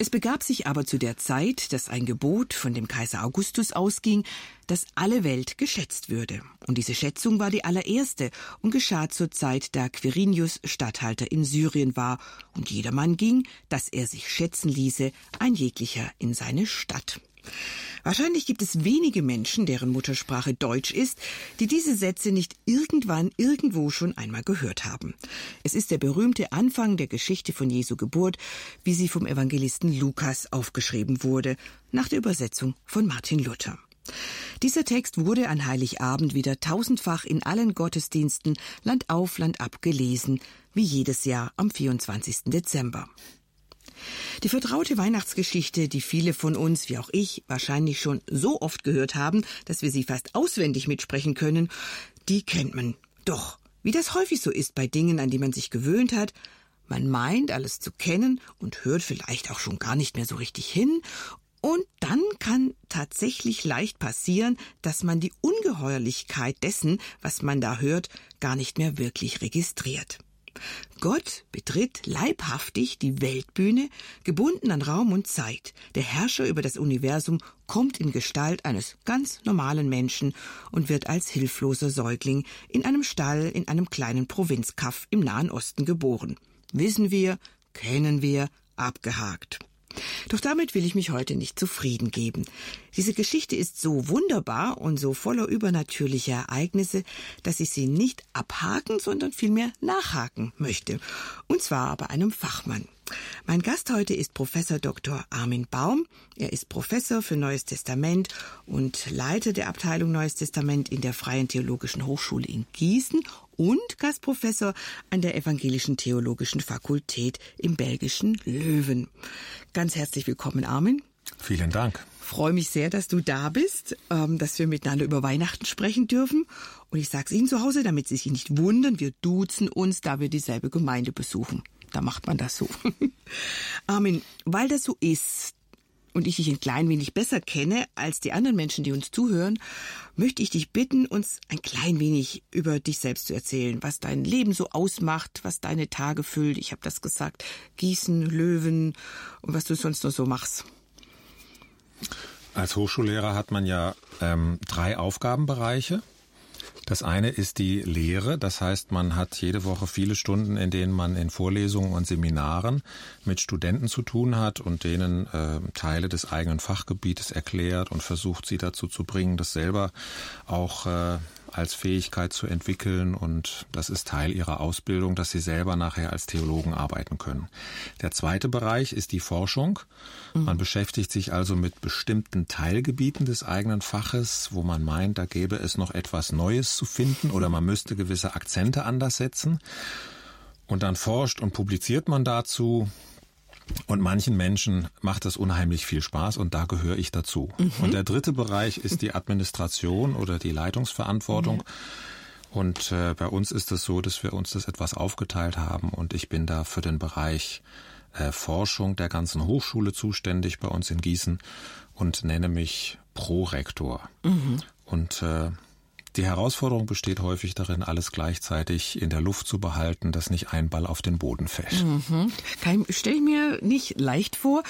Es begab sich aber zu der Zeit, dass ein Gebot von dem Kaiser Augustus ausging, dass alle Welt geschätzt würde. Und diese Schätzung war die allererste und geschah zur Zeit, da Quirinius Statthalter in Syrien war, und jedermann ging, dass er sich schätzen ließe, ein jeglicher in seine Stadt. Wahrscheinlich gibt es wenige Menschen, deren Muttersprache Deutsch ist, die diese Sätze nicht irgendwann irgendwo schon einmal gehört haben. Es ist der berühmte Anfang der Geschichte von Jesu Geburt, wie sie vom Evangelisten Lukas aufgeschrieben wurde, nach der Übersetzung von Martin Luther. Dieser Text wurde an Heiligabend wieder tausendfach in allen Gottesdiensten Land auf, Land ab gelesen, wie jedes Jahr am 24. Dezember. Die vertraute Weihnachtsgeschichte, die viele von uns, wie auch ich, wahrscheinlich schon so oft gehört haben, dass wir sie fast auswendig mitsprechen können, die kennt man. Doch, wie das häufig so ist bei Dingen, an die man sich gewöhnt hat, man meint alles zu kennen und hört vielleicht auch schon gar nicht mehr so richtig hin und dann kann tatsächlich leicht passieren, dass man die Ungeheuerlichkeit dessen, was man da hört, gar nicht mehr wirklich registriert. Gott betritt leibhaftig die Weltbühne, gebunden an Raum und Zeit. Der Herrscher über das Universum kommt in Gestalt eines ganz normalen Menschen und wird als hilfloser Säugling in einem Stall in einem kleinen Provinzkaff im Nahen Osten geboren. Wissen wir, kennen wir, abgehakt. Doch damit will ich mich heute nicht zufrieden geben. Diese Geschichte ist so wunderbar und so voller übernatürlicher Ereignisse, dass ich sie nicht abhaken, sondern vielmehr nachhaken möchte. Und zwar bei einem Fachmann. Mein Gast heute ist Professor Dr. Armin Baum. Er ist Professor für Neues Testament und Leiter der Abteilung Neues Testament in der Freien Theologischen Hochschule in Gießen und Gastprofessor an der Evangelischen Theologischen Fakultät im belgischen Löwen. Ganz herzlich willkommen, Armin. Vielen Dank. Freue mich sehr, dass du da bist, ähm, dass wir miteinander über Weihnachten sprechen dürfen. Und ich sage es Ihnen zu Hause, damit Sie sich nicht wundern, wir duzen uns, da wir dieselbe Gemeinde besuchen. Da macht man das so. Armin, weil das so ist, und ich dich ein klein wenig besser kenne als die anderen Menschen, die uns zuhören, möchte ich dich bitten, uns ein klein wenig über dich selbst zu erzählen, was dein Leben so ausmacht, was deine Tage füllt. Ich habe das gesagt, Gießen, Löwen und was du sonst noch so machst. Als Hochschullehrer hat man ja ähm, drei Aufgabenbereiche. Das eine ist die Lehre, das heißt, man hat jede Woche viele Stunden, in denen man in Vorlesungen und Seminaren mit Studenten zu tun hat und denen äh, Teile des eigenen Fachgebietes erklärt und versucht, sie dazu zu bringen, das selber auch äh, als Fähigkeit zu entwickeln und das ist Teil ihrer Ausbildung, dass sie selber nachher als Theologen arbeiten können. Der zweite Bereich ist die Forschung. Man mhm. beschäftigt sich also mit bestimmten Teilgebieten des eigenen Faches, wo man meint, da gäbe es noch etwas Neues zu finden oder man müsste gewisse Akzente anders setzen. Und dann forscht und publiziert man dazu, und manchen Menschen macht das unheimlich viel Spaß und da gehöre ich dazu. Mhm. Und der dritte Bereich ist die Administration oder die Leitungsverantwortung. Mhm. Und äh, bei uns ist es so, dass wir uns das etwas aufgeteilt haben und ich bin da für den Bereich äh, Forschung der ganzen Hochschule zuständig bei uns in Gießen und nenne mich Prorektor. Mhm. Und äh, die Herausforderung besteht häufig darin, alles gleichzeitig in der Luft zu behalten, dass nicht ein Ball auf den Boden fällt. Mhm. Stell ich mir nicht leicht vor.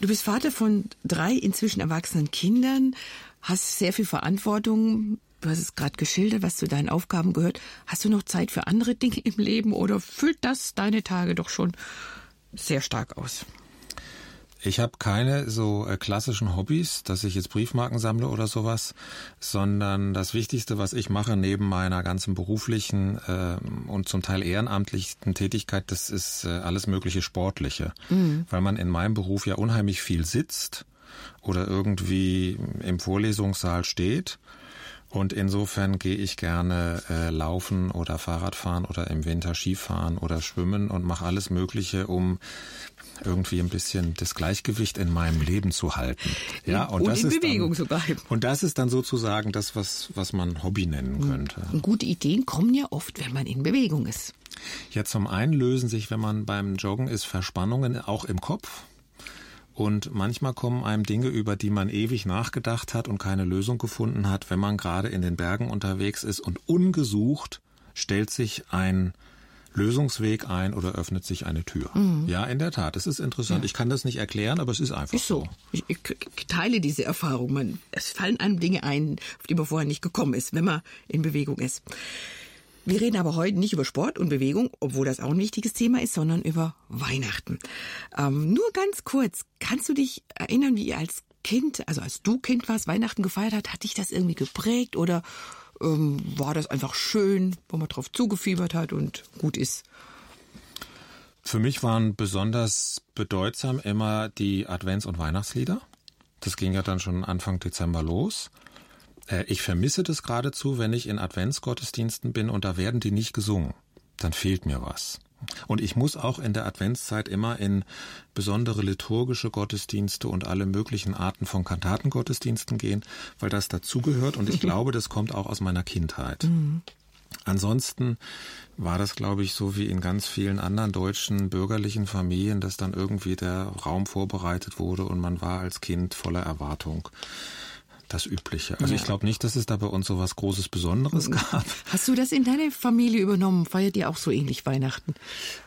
Du bist Vater von drei inzwischen erwachsenen Kindern, hast sehr viel Verantwortung. Du hast es gerade geschildert, was zu deinen Aufgaben gehört. Hast du noch Zeit für andere Dinge im Leben oder füllt das deine Tage doch schon sehr stark aus? Ich habe keine so äh, klassischen Hobbys, dass ich jetzt Briefmarken sammle oder sowas, sondern das Wichtigste, was ich mache neben meiner ganzen beruflichen äh, und zum Teil ehrenamtlichen Tätigkeit, das ist äh, alles mögliche Sportliche, mhm. weil man in meinem Beruf ja unheimlich viel sitzt oder irgendwie im Vorlesungssaal steht. Und insofern gehe ich gerne äh, laufen oder Fahrradfahren oder im Winter Skifahren oder schwimmen und mache alles Mögliche, um irgendwie ein bisschen das Gleichgewicht in meinem Leben zu halten. Ja, und, und das in ist Bewegung dann, zu bleiben. Und das ist dann sozusagen das, was, was man Hobby nennen hm. könnte. Und gute Ideen kommen ja oft, wenn man in Bewegung ist. Ja, zum einen lösen sich, wenn man beim Joggen ist, Verspannungen auch im Kopf. Und manchmal kommen einem Dinge, über die man ewig nachgedacht hat und keine Lösung gefunden hat, wenn man gerade in den Bergen unterwegs ist und ungesucht stellt sich ein Lösungsweg ein oder öffnet sich eine Tür. Mhm. Ja, in der Tat. Es ist interessant. Ja. Ich kann das nicht erklären, aber es ist einfach ist so. so. Ich, ich, ich, teile diese Erfahrung. Man, es fallen einem Dinge ein, auf die man vorher nicht gekommen ist, wenn man in Bewegung ist. Wir reden aber heute nicht über Sport und Bewegung, obwohl das auch ein wichtiges Thema ist, sondern über Weihnachten. Ähm, nur ganz kurz, kannst du dich erinnern, wie ihr als Kind, also als du Kind warst, Weihnachten gefeiert hat, hat dich das irgendwie geprägt oder ähm, war das einfach schön, wo man drauf zugefiebert hat und gut ist? Für mich waren besonders bedeutsam immer die Advents- und Weihnachtslieder. Das ging ja dann schon Anfang Dezember los. Äh, ich vermisse das geradezu, wenn ich in Adventsgottesdiensten bin und da werden die nicht gesungen. Dann fehlt mir was. Und ich muss auch in der Adventszeit immer in besondere liturgische Gottesdienste und alle möglichen Arten von Kantatengottesdiensten gehen, weil das dazugehört und ich glaube, das kommt auch aus meiner Kindheit. Mhm. Ansonsten war das, glaube ich, so wie in ganz vielen anderen deutschen bürgerlichen Familien, dass dann irgendwie der Raum vorbereitet wurde und man war als Kind voller Erwartung das Übliche. Also ja. ich glaube nicht, dass es da bei uns so was Großes Besonderes gab. Hast du das in deine Familie übernommen? Feiert ihr auch so ähnlich Weihnachten?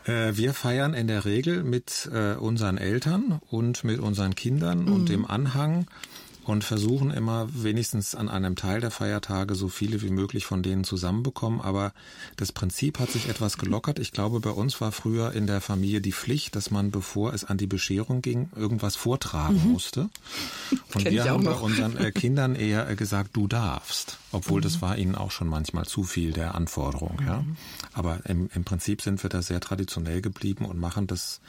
Äh, wir feiern in der Regel mit äh, unseren Eltern und mit unseren Kindern mhm. und dem Anhang und versuchen immer wenigstens an einem Teil der Feiertage so viele wie möglich von denen zusammenbekommen. Aber das Prinzip hat sich etwas gelockert. Ich glaube, bei uns war früher in der Familie die Pflicht, dass man, bevor es an die Bescherung ging, irgendwas vortragen mhm. musste. Und wir haben bei unseren äh, Kindern eher äh, gesagt, du darfst. Obwohl mhm. das war ihnen auch schon manchmal zu viel der Anforderung. Ja. Mhm. Aber im, im Prinzip sind wir da sehr traditionell geblieben und machen das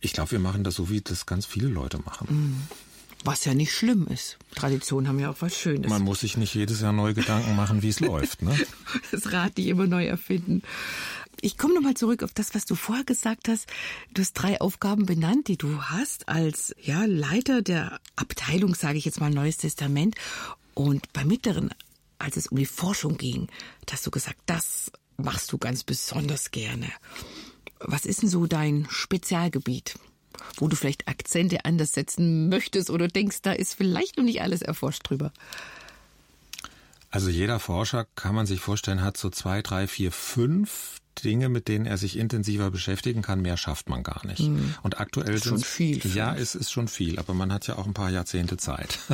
ich glaube, wir machen das so, wie das ganz viele Leute machen. Was ja nicht schlimm ist. Traditionen haben ja auch was Schönes. Man muss sich nicht jedes Jahr neue Gedanken machen, wie es läuft. Ne? Das Rad nicht immer neu erfinden. Ich komme nochmal zurück auf das, was du vorher gesagt hast. Du hast drei Aufgaben benannt, die du hast als ja, Leiter der Abteilung, sage ich jetzt mal, Neues Testament. Und beim Mittleren, als es um die Forschung ging, hast du gesagt, das machst du ganz besonders gerne. Was ist denn so dein Spezialgebiet? Wo du vielleicht Akzente anders setzen möchtest oder denkst, da ist vielleicht noch nicht alles erforscht drüber? Also jeder Forscher, kann man sich vorstellen, hat so zwei, drei, vier, fünf Dinge, mit denen er sich intensiver beschäftigen kann. Mehr schafft man gar nicht. Mhm. Und aktuell ist schon viel. Ja, es ist schon viel, aber man hat ja auch ein paar Jahrzehnte Zeit.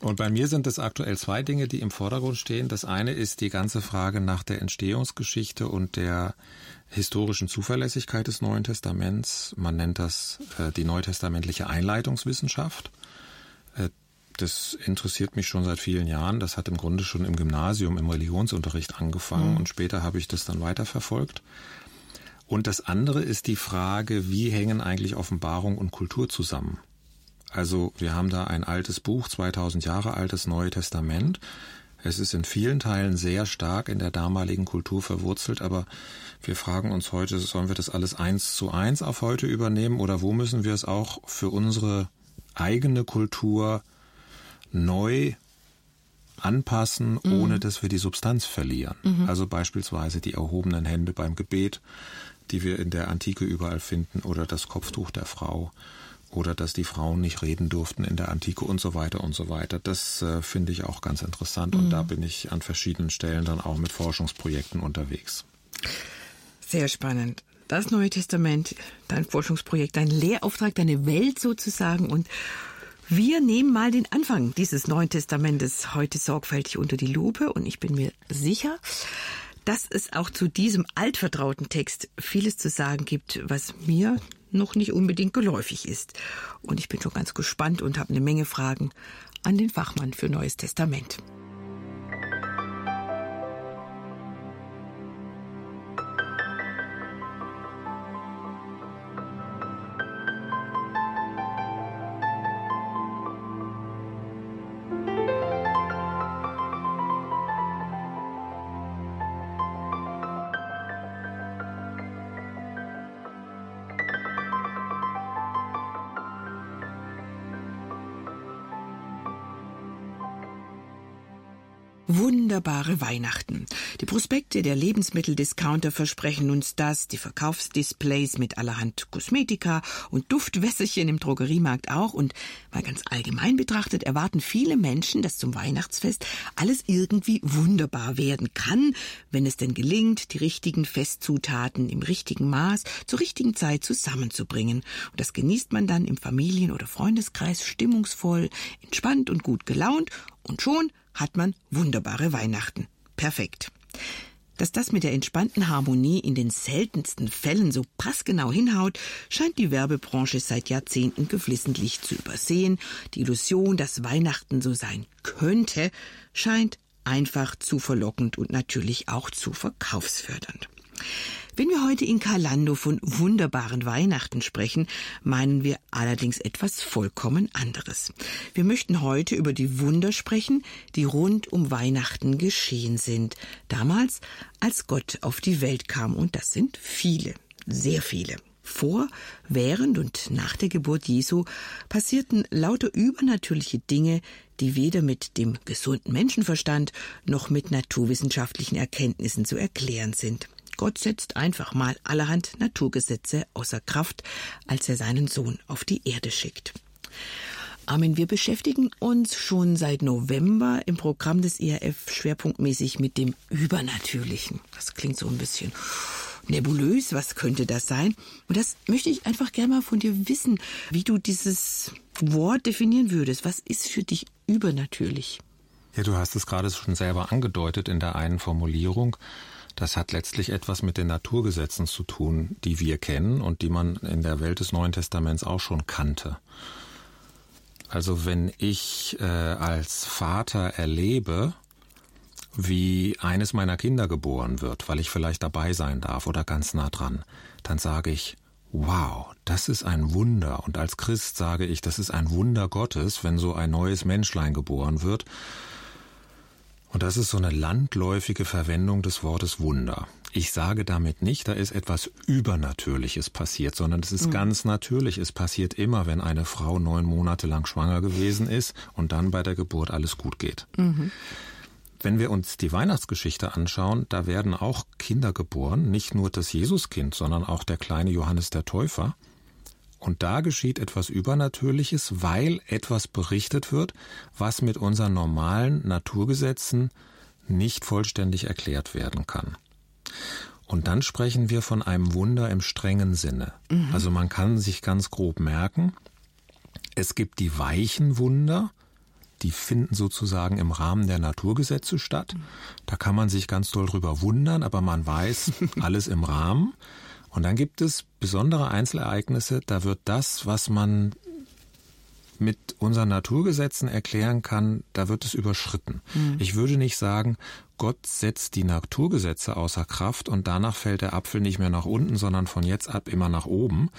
Und bei mir sind es aktuell zwei Dinge, die im Vordergrund stehen. Das eine ist die ganze Frage nach der Entstehungsgeschichte und der historischen Zuverlässigkeit des Neuen Testaments. Man nennt das äh, die neutestamentliche Einleitungswissenschaft. Äh, das interessiert mich schon seit vielen Jahren. Das hat im Grunde schon im Gymnasium im Religionsunterricht angefangen mhm. und später habe ich das dann weiterverfolgt. Und das andere ist die Frage, wie hängen eigentlich Offenbarung und Kultur zusammen? Also wir haben da ein altes Buch, 2000 Jahre altes Neue Testament. Es ist in vielen Teilen sehr stark in der damaligen Kultur verwurzelt, aber wir fragen uns heute, sollen wir das alles eins zu eins auf heute übernehmen oder wo müssen wir es auch für unsere eigene Kultur neu anpassen, mhm. ohne dass wir die Substanz verlieren. Mhm. Also beispielsweise die erhobenen Hände beim Gebet, die wir in der Antike überall finden, oder das Kopftuch der Frau oder dass die Frauen nicht reden durften in der Antike und so weiter und so weiter. Das äh, finde ich auch ganz interessant und mhm. da bin ich an verschiedenen Stellen dann auch mit Forschungsprojekten unterwegs. Sehr spannend. Das Neue Testament, dein Forschungsprojekt, dein Lehrauftrag, deine Welt sozusagen und wir nehmen mal den Anfang dieses Neuen Testamentes heute sorgfältig unter die Lupe und ich bin mir sicher, dass es auch zu diesem altvertrauten Text vieles zu sagen gibt, was mir noch nicht unbedingt geläufig ist. Und ich bin schon ganz gespannt und habe eine Menge Fragen an den Fachmann für Neues Testament. Wunderbare Weihnachten. Die Prospekte der Lebensmitteldiscounter versprechen uns das, die Verkaufsdisplays mit allerhand Kosmetika und Duftwässerchen im Drogeriemarkt auch und mal ganz allgemein betrachtet erwarten viele Menschen, dass zum Weihnachtsfest alles irgendwie wunderbar werden kann, wenn es denn gelingt, die richtigen Festzutaten im richtigen Maß zur richtigen Zeit zusammenzubringen. Und das genießt man dann im Familien- oder Freundeskreis stimmungsvoll, entspannt und gut gelaunt und schon hat man wunderbare Weihnachten. Perfekt. Dass das mit der entspannten Harmonie in den seltensten Fällen so passgenau hinhaut, scheint die Werbebranche seit Jahrzehnten geflissentlich zu übersehen. Die Illusion, dass Weihnachten so sein könnte, scheint einfach zu verlockend und natürlich auch zu verkaufsfördernd. Wenn wir heute in Kalando von wunderbaren Weihnachten sprechen, meinen wir allerdings etwas vollkommen anderes. Wir möchten heute über die Wunder sprechen, die rund um Weihnachten geschehen sind. Damals, als Gott auf die Welt kam. Und das sind viele, sehr viele. Vor, während und nach der Geburt Jesu passierten lauter übernatürliche Dinge, die weder mit dem gesunden Menschenverstand noch mit naturwissenschaftlichen Erkenntnissen zu erklären sind. Gott setzt einfach mal allerhand Naturgesetze außer Kraft, als er seinen Sohn auf die Erde schickt. Armin, wir beschäftigen uns schon seit November im Programm des IRF schwerpunktmäßig mit dem Übernatürlichen. Das klingt so ein bisschen nebulös. Was könnte das sein? Und das möchte ich einfach gerne mal von dir wissen, wie du dieses Wort definieren würdest. Was ist für dich übernatürlich? Ja, du hast es gerade schon selber angedeutet in der einen Formulierung. Das hat letztlich etwas mit den Naturgesetzen zu tun, die wir kennen und die man in der Welt des Neuen Testaments auch schon kannte. Also wenn ich äh, als Vater erlebe, wie eines meiner Kinder geboren wird, weil ich vielleicht dabei sein darf oder ganz nah dran, dann sage ich, wow, das ist ein Wunder. Und als Christ sage ich, das ist ein Wunder Gottes, wenn so ein neues Menschlein geboren wird. Und das ist so eine landläufige Verwendung des Wortes Wunder. Ich sage damit nicht, da ist etwas Übernatürliches passiert, sondern es ist mhm. ganz natürlich. Es passiert immer, wenn eine Frau neun Monate lang schwanger gewesen ist und dann bei der Geburt alles gut geht. Mhm. Wenn wir uns die Weihnachtsgeschichte anschauen, da werden auch Kinder geboren, nicht nur das Jesuskind, sondern auch der kleine Johannes der Täufer. Und da geschieht etwas Übernatürliches, weil etwas berichtet wird, was mit unseren normalen Naturgesetzen nicht vollständig erklärt werden kann. Und dann sprechen wir von einem Wunder im strengen Sinne. Mhm. Also man kann sich ganz grob merken, es gibt die weichen Wunder, die finden sozusagen im Rahmen der Naturgesetze statt. Da kann man sich ganz doll drüber wundern, aber man weiß, alles im Rahmen. Und dann gibt es besondere Einzelereignisse, da wird das, was man mit unseren Naturgesetzen erklären kann, da wird es überschritten. Mhm. Ich würde nicht sagen, Gott setzt die Naturgesetze außer Kraft und danach fällt der Apfel nicht mehr nach unten, sondern von jetzt ab immer nach oben,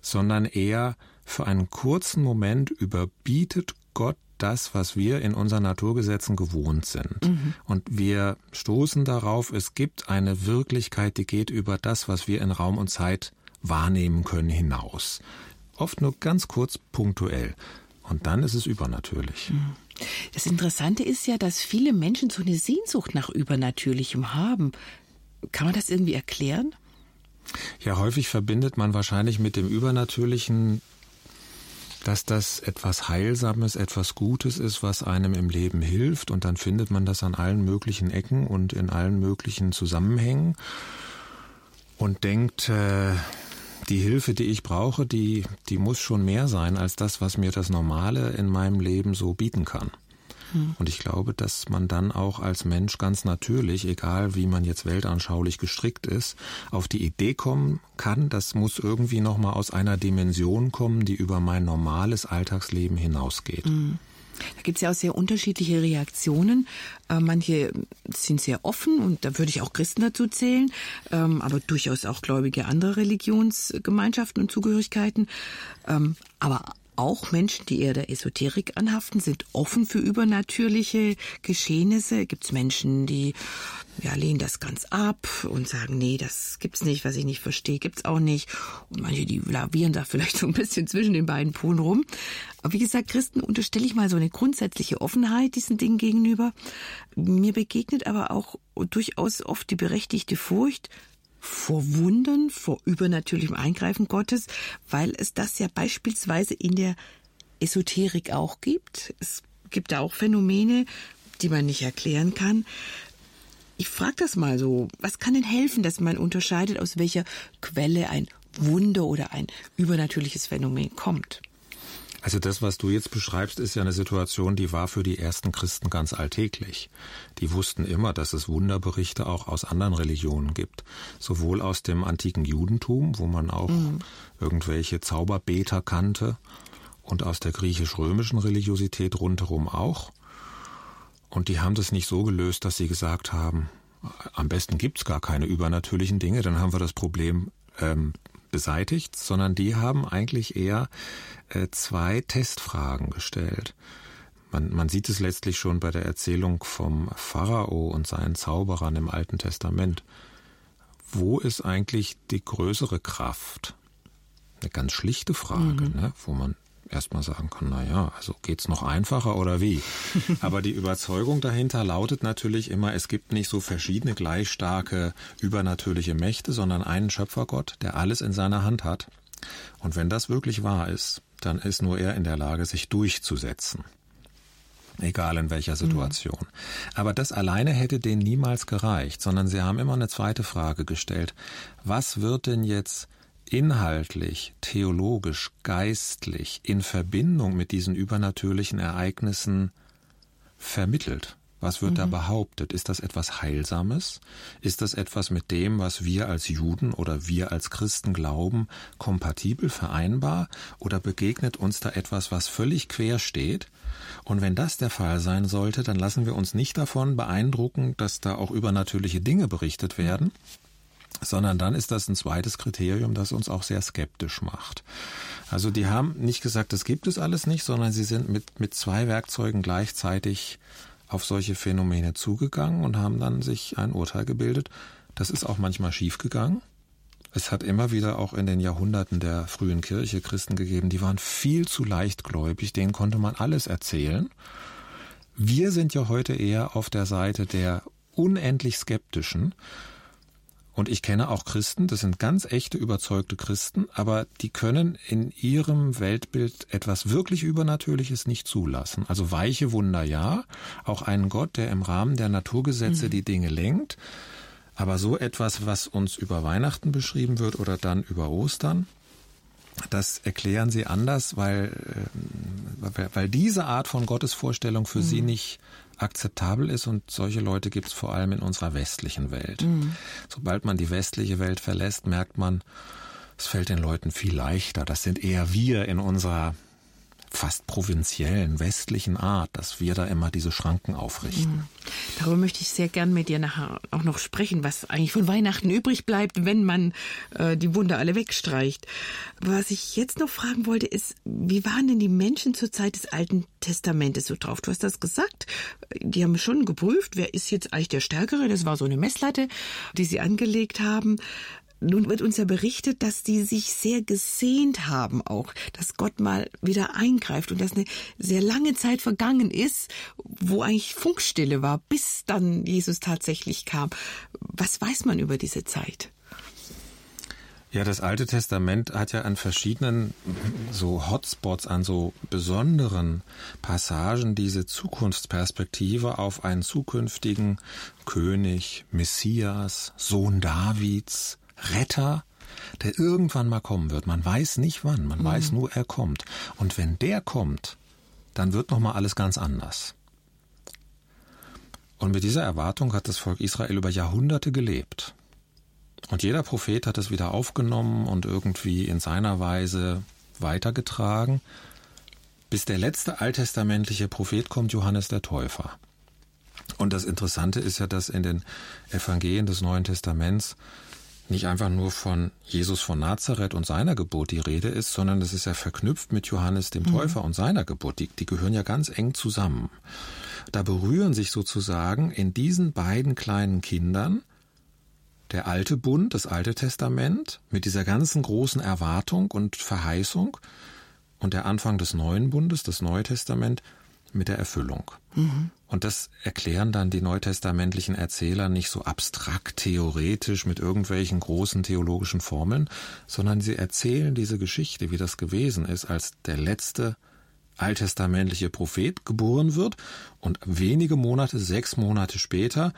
sondern eher für einen kurzen Moment überbietet Gott das, was wir in unseren Naturgesetzen gewohnt sind. Mhm. Und wir stoßen darauf, es gibt eine Wirklichkeit, die geht über das, was wir in Raum und Zeit wahrnehmen können, hinaus. Oft nur ganz kurz punktuell. Und dann ist es übernatürlich. Mhm. Das Interessante ist ja, dass viele Menschen so eine Sehnsucht nach Übernatürlichem haben. Kann man das irgendwie erklären? Ja, häufig verbindet man wahrscheinlich mit dem Übernatürlichen dass das etwas Heilsames, etwas Gutes ist, was einem im Leben hilft und dann findet man das an allen möglichen Ecken und in allen möglichen Zusammenhängen und denkt, äh, die Hilfe, die ich brauche, die, die muss schon mehr sein als das, was mir das Normale in meinem Leben so bieten kann. Hm. Und ich glaube, dass man dann auch als Mensch ganz natürlich, egal wie man jetzt weltanschaulich gestrickt ist, auf die Idee kommen kann, das muss irgendwie nochmal aus einer Dimension kommen, die über mein normales Alltagsleben hinausgeht. Mhm. Da gibt es ja auch sehr unterschiedliche Reaktionen. Äh, manche sind sehr offen und da würde ich auch Christen dazu zählen, ähm, aber durchaus auch Gläubige anderer Religionsgemeinschaften und Zugehörigkeiten. Ähm, aber auch Menschen, die eher der Esoterik anhaften, sind offen für übernatürliche Geschehnisse. Gibt es Menschen, die ja, lehnen das ganz ab und sagen, nee, das gibt's nicht, was ich nicht verstehe, gibt's auch nicht. Und manche, die lavieren da vielleicht so ein bisschen zwischen den beiden Polen rum. Aber wie gesagt, Christen unterstelle ich mal so eine grundsätzliche Offenheit diesen Dingen gegenüber. Mir begegnet aber auch durchaus oft die berechtigte Furcht, vor Wundern, vor übernatürlichem Eingreifen Gottes, weil es das ja beispielsweise in der Esoterik auch gibt. Es gibt da auch Phänomene, die man nicht erklären kann. Ich frage das mal so, was kann denn helfen, dass man unterscheidet, aus welcher Quelle ein Wunder oder ein übernatürliches Phänomen kommt? Also das, was du jetzt beschreibst, ist ja eine Situation, die war für die ersten Christen ganz alltäglich. Die wussten immer, dass es Wunderberichte auch aus anderen Religionen gibt. Sowohl aus dem antiken Judentum, wo man auch mhm. irgendwelche Zauberbeter kannte, und aus der griechisch-römischen Religiosität rundherum auch. Und die haben das nicht so gelöst, dass sie gesagt haben, am besten gibt's gar keine übernatürlichen Dinge, dann haben wir das Problem ähm, beseitigt, sondern die haben eigentlich eher äh, zwei Testfragen gestellt. Man, man sieht es letztlich schon bei der Erzählung vom Pharao und seinen Zauberern im Alten Testament. Wo ist eigentlich die größere Kraft? Eine ganz schlichte Frage, mhm. ne, wo man erstmal sagen kann, na ja, also geht's noch einfacher oder wie? Aber die Überzeugung dahinter lautet natürlich immer, es gibt nicht so verschiedene gleich starke übernatürliche Mächte, sondern einen Schöpfergott, der alles in seiner Hand hat. Und wenn das wirklich wahr ist, dann ist nur er in der Lage, sich durchzusetzen. Egal in welcher Situation. Mhm. Aber das alleine hätte denen niemals gereicht, sondern sie haben immer eine zweite Frage gestellt. Was wird denn jetzt inhaltlich, theologisch, geistlich in Verbindung mit diesen übernatürlichen Ereignissen vermittelt? Was wird mhm. da behauptet? Ist das etwas Heilsames? Ist das etwas mit dem, was wir als Juden oder wir als Christen glauben, kompatibel, vereinbar? Oder begegnet uns da etwas, was völlig quer steht? Und wenn das der Fall sein sollte, dann lassen wir uns nicht davon beeindrucken, dass da auch übernatürliche Dinge berichtet werden, sondern dann ist das ein zweites Kriterium, das uns auch sehr skeptisch macht. Also die haben nicht gesagt, das gibt es alles nicht, sondern sie sind mit, mit zwei Werkzeugen gleichzeitig auf solche Phänomene zugegangen und haben dann sich ein Urteil gebildet. Das ist auch manchmal schiefgegangen. Es hat immer wieder auch in den Jahrhunderten der frühen Kirche Christen gegeben, die waren viel zu leichtgläubig, denen konnte man alles erzählen. Wir sind ja heute eher auf der Seite der unendlich Skeptischen, und ich kenne auch Christen, das sind ganz echte, überzeugte Christen, aber die können in ihrem Weltbild etwas wirklich Übernatürliches nicht zulassen. Also weiche Wunder ja, auch einen Gott, der im Rahmen der Naturgesetze mhm. die Dinge lenkt, aber so etwas, was uns über Weihnachten beschrieben wird oder dann über Ostern, das erklären sie anders, weil, äh, weil diese Art von Gottesvorstellung für mhm. sie nicht akzeptabel ist und solche Leute gibt es vor allem in unserer westlichen Welt. Mhm. Sobald man die westliche Welt verlässt, merkt man, es fällt den Leuten viel leichter. Das sind eher wir in unserer fast provinziellen, westlichen Art, dass wir da immer diese Schranken aufrichten. Mhm. Darüber möchte ich sehr gern mit dir nachher auch noch sprechen, was eigentlich von Weihnachten übrig bleibt, wenn man äh, die Wunder alle wegstreicht. Was ich jetzt noch fragen wollte, ist, wie waren denn die Menschen zur Zeit des Alten Testamentes so drauf? Du hast das gesagt. Die haben schon geprüft, wer ist jetzt eigentlich der Stärkere. Das war so eine Messlatte, die sie angelegt haben. Nun wird uns ja berichtet, dass die sich sehr gesehnt haben auch, dass Gott mal wieder eingreift und dass eine sehr lange Zeit vergangen ist, wo eigentlich Funkstille war, bis dann Jesus tatsächlich kam. Was weiß man über diese Zeit? Ja, das Alte Testament hat ja an verschiedenen so Hotspots, an so besonderen Passagen diese Zukunftsperspektive auf einen zukünftigen König, Messias, Sohn Davids, Retter, der irgendwann mal kommen wird. Man weiß nicht wann, man mhm. weiß nur, er kommt. Und wenn der kommt, dann wird noch mal alles ganz anders. Und mit dieser Erwartung hat das Volk Israel über Jahrhunderte gelebt. Und jeder Prophet hat es wieder aufgenommen und irgendwie in seiner Weise weitergetragen, bis der letzte alttestamentliche Prophet kommt, Johannes der Täufer. Und das Interessante ist ja, dass in den Evangelien des Neuen Testaments nicht einfach nur von Jesus von Nazareth und seiner Geburt die Rede ist, sondern es ist ja verknüpft mit Johannes dem mhm. Täufer mhm. und seiner Geburt. Die, die gehören ja ganz eng zusammen. Da berühren sich sozusagen in diesen beiden kleinen Kindern der alte Bund, das alte Testament, mit dieser ganzen großen Erwartung und Verheißung und der Anfang des neuen Bundes, das Neue Testament, mit der Erfüllung. Mhm. Und das erklären dann die neutestamentlichen Erzähler nicht so abstrakt theoretisch mit irgendwelchen großen theologischen Formeln, sondern sie erzählen diese Geschichte, wie das gewesen ist, als der letzte alttestamentliche Prophet geboren wird und wenige Monate, sechs Monate später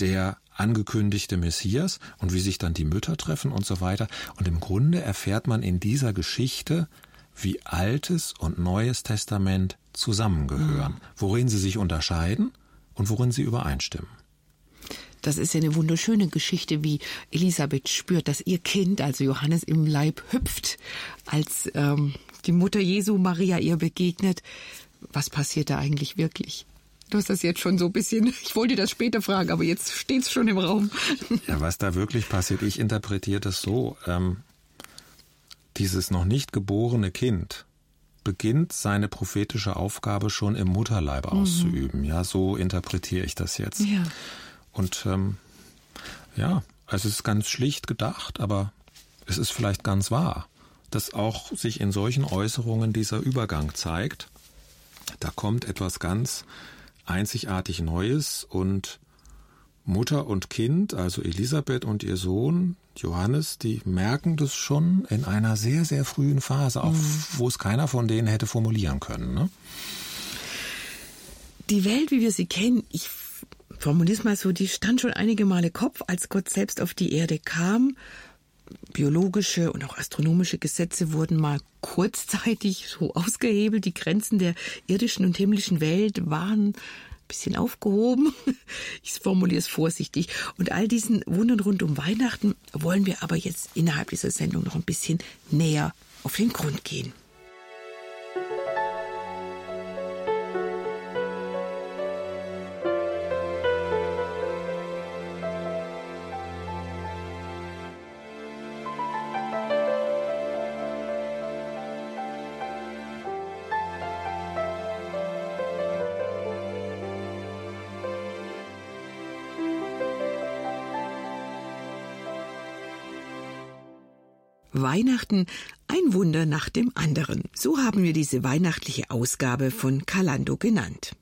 der angekündigte Messias und wie sich dann die Mütter treffen und so weiter. Und im Grunde erfährt man in dieser Geschichte, wie Altes und Neues Testament zusammengehören, mhm. worin sie sich unterscheiden und worin sie übereinstimmen. Das ist ja eine wunderschöne Geschichte, wie Elisabeth spürt, dass ihr Kind, also Johannes, im Leib hüpft, als ähm, die Mutter Jesu Maria ihr begegnet. Was passiert da eigentlich wirklich? Du hast das jetzt schon so ein bisschen, ich wollte das später fragen, aber jetzt steht es schon im Raum. Ja, was da wirklich passiert, ich interpretiere das so, ähm, dieses noch nicht geborene Kind beginnt seine prophetische Aufgabe schon im Mutterleib mhm. auszuüben. Ja, so interpretiere ich das jetzt. Ja. Und ähm, ja, also es ist ganz schlicht gedacht, aber es ist vielleicht ganz wahr, dass auch sich in solchen Äußerungen dieser Übergang zeigt. Da kommt etwas ganz einzigartig Neues und Mutter und Kind, also Elisabeth und ihr Sohn Johannes, die merken das schon in einer sehr, sehr frühen Phase, auch mhm. wo es keiner von denen hätte formulieren können. Ne? Die Welt, wie wir sie kennen, ich formuliere es mal so, die stand schon einige Male Kopf, als Gott selbst auf die Erde kam. Biologische und auch astronomische Gesetze wurden mal kurzzeitig so ausgehebelt. Die Grenzen der irdischen und himmlischen Welt waren bisschen aufgehoben. Ich formuliere es vorsichtig. Und all diesen Wundern rund um Weihnachten wollen wir aber jetzt innerhalb dieser Sendung noch ein bisschen näher auf den Grund gehen. Weihnachten ein Wunder nach dem anderen. So haben wir diese weihnachtliche Ausgabe von Kalando genannt.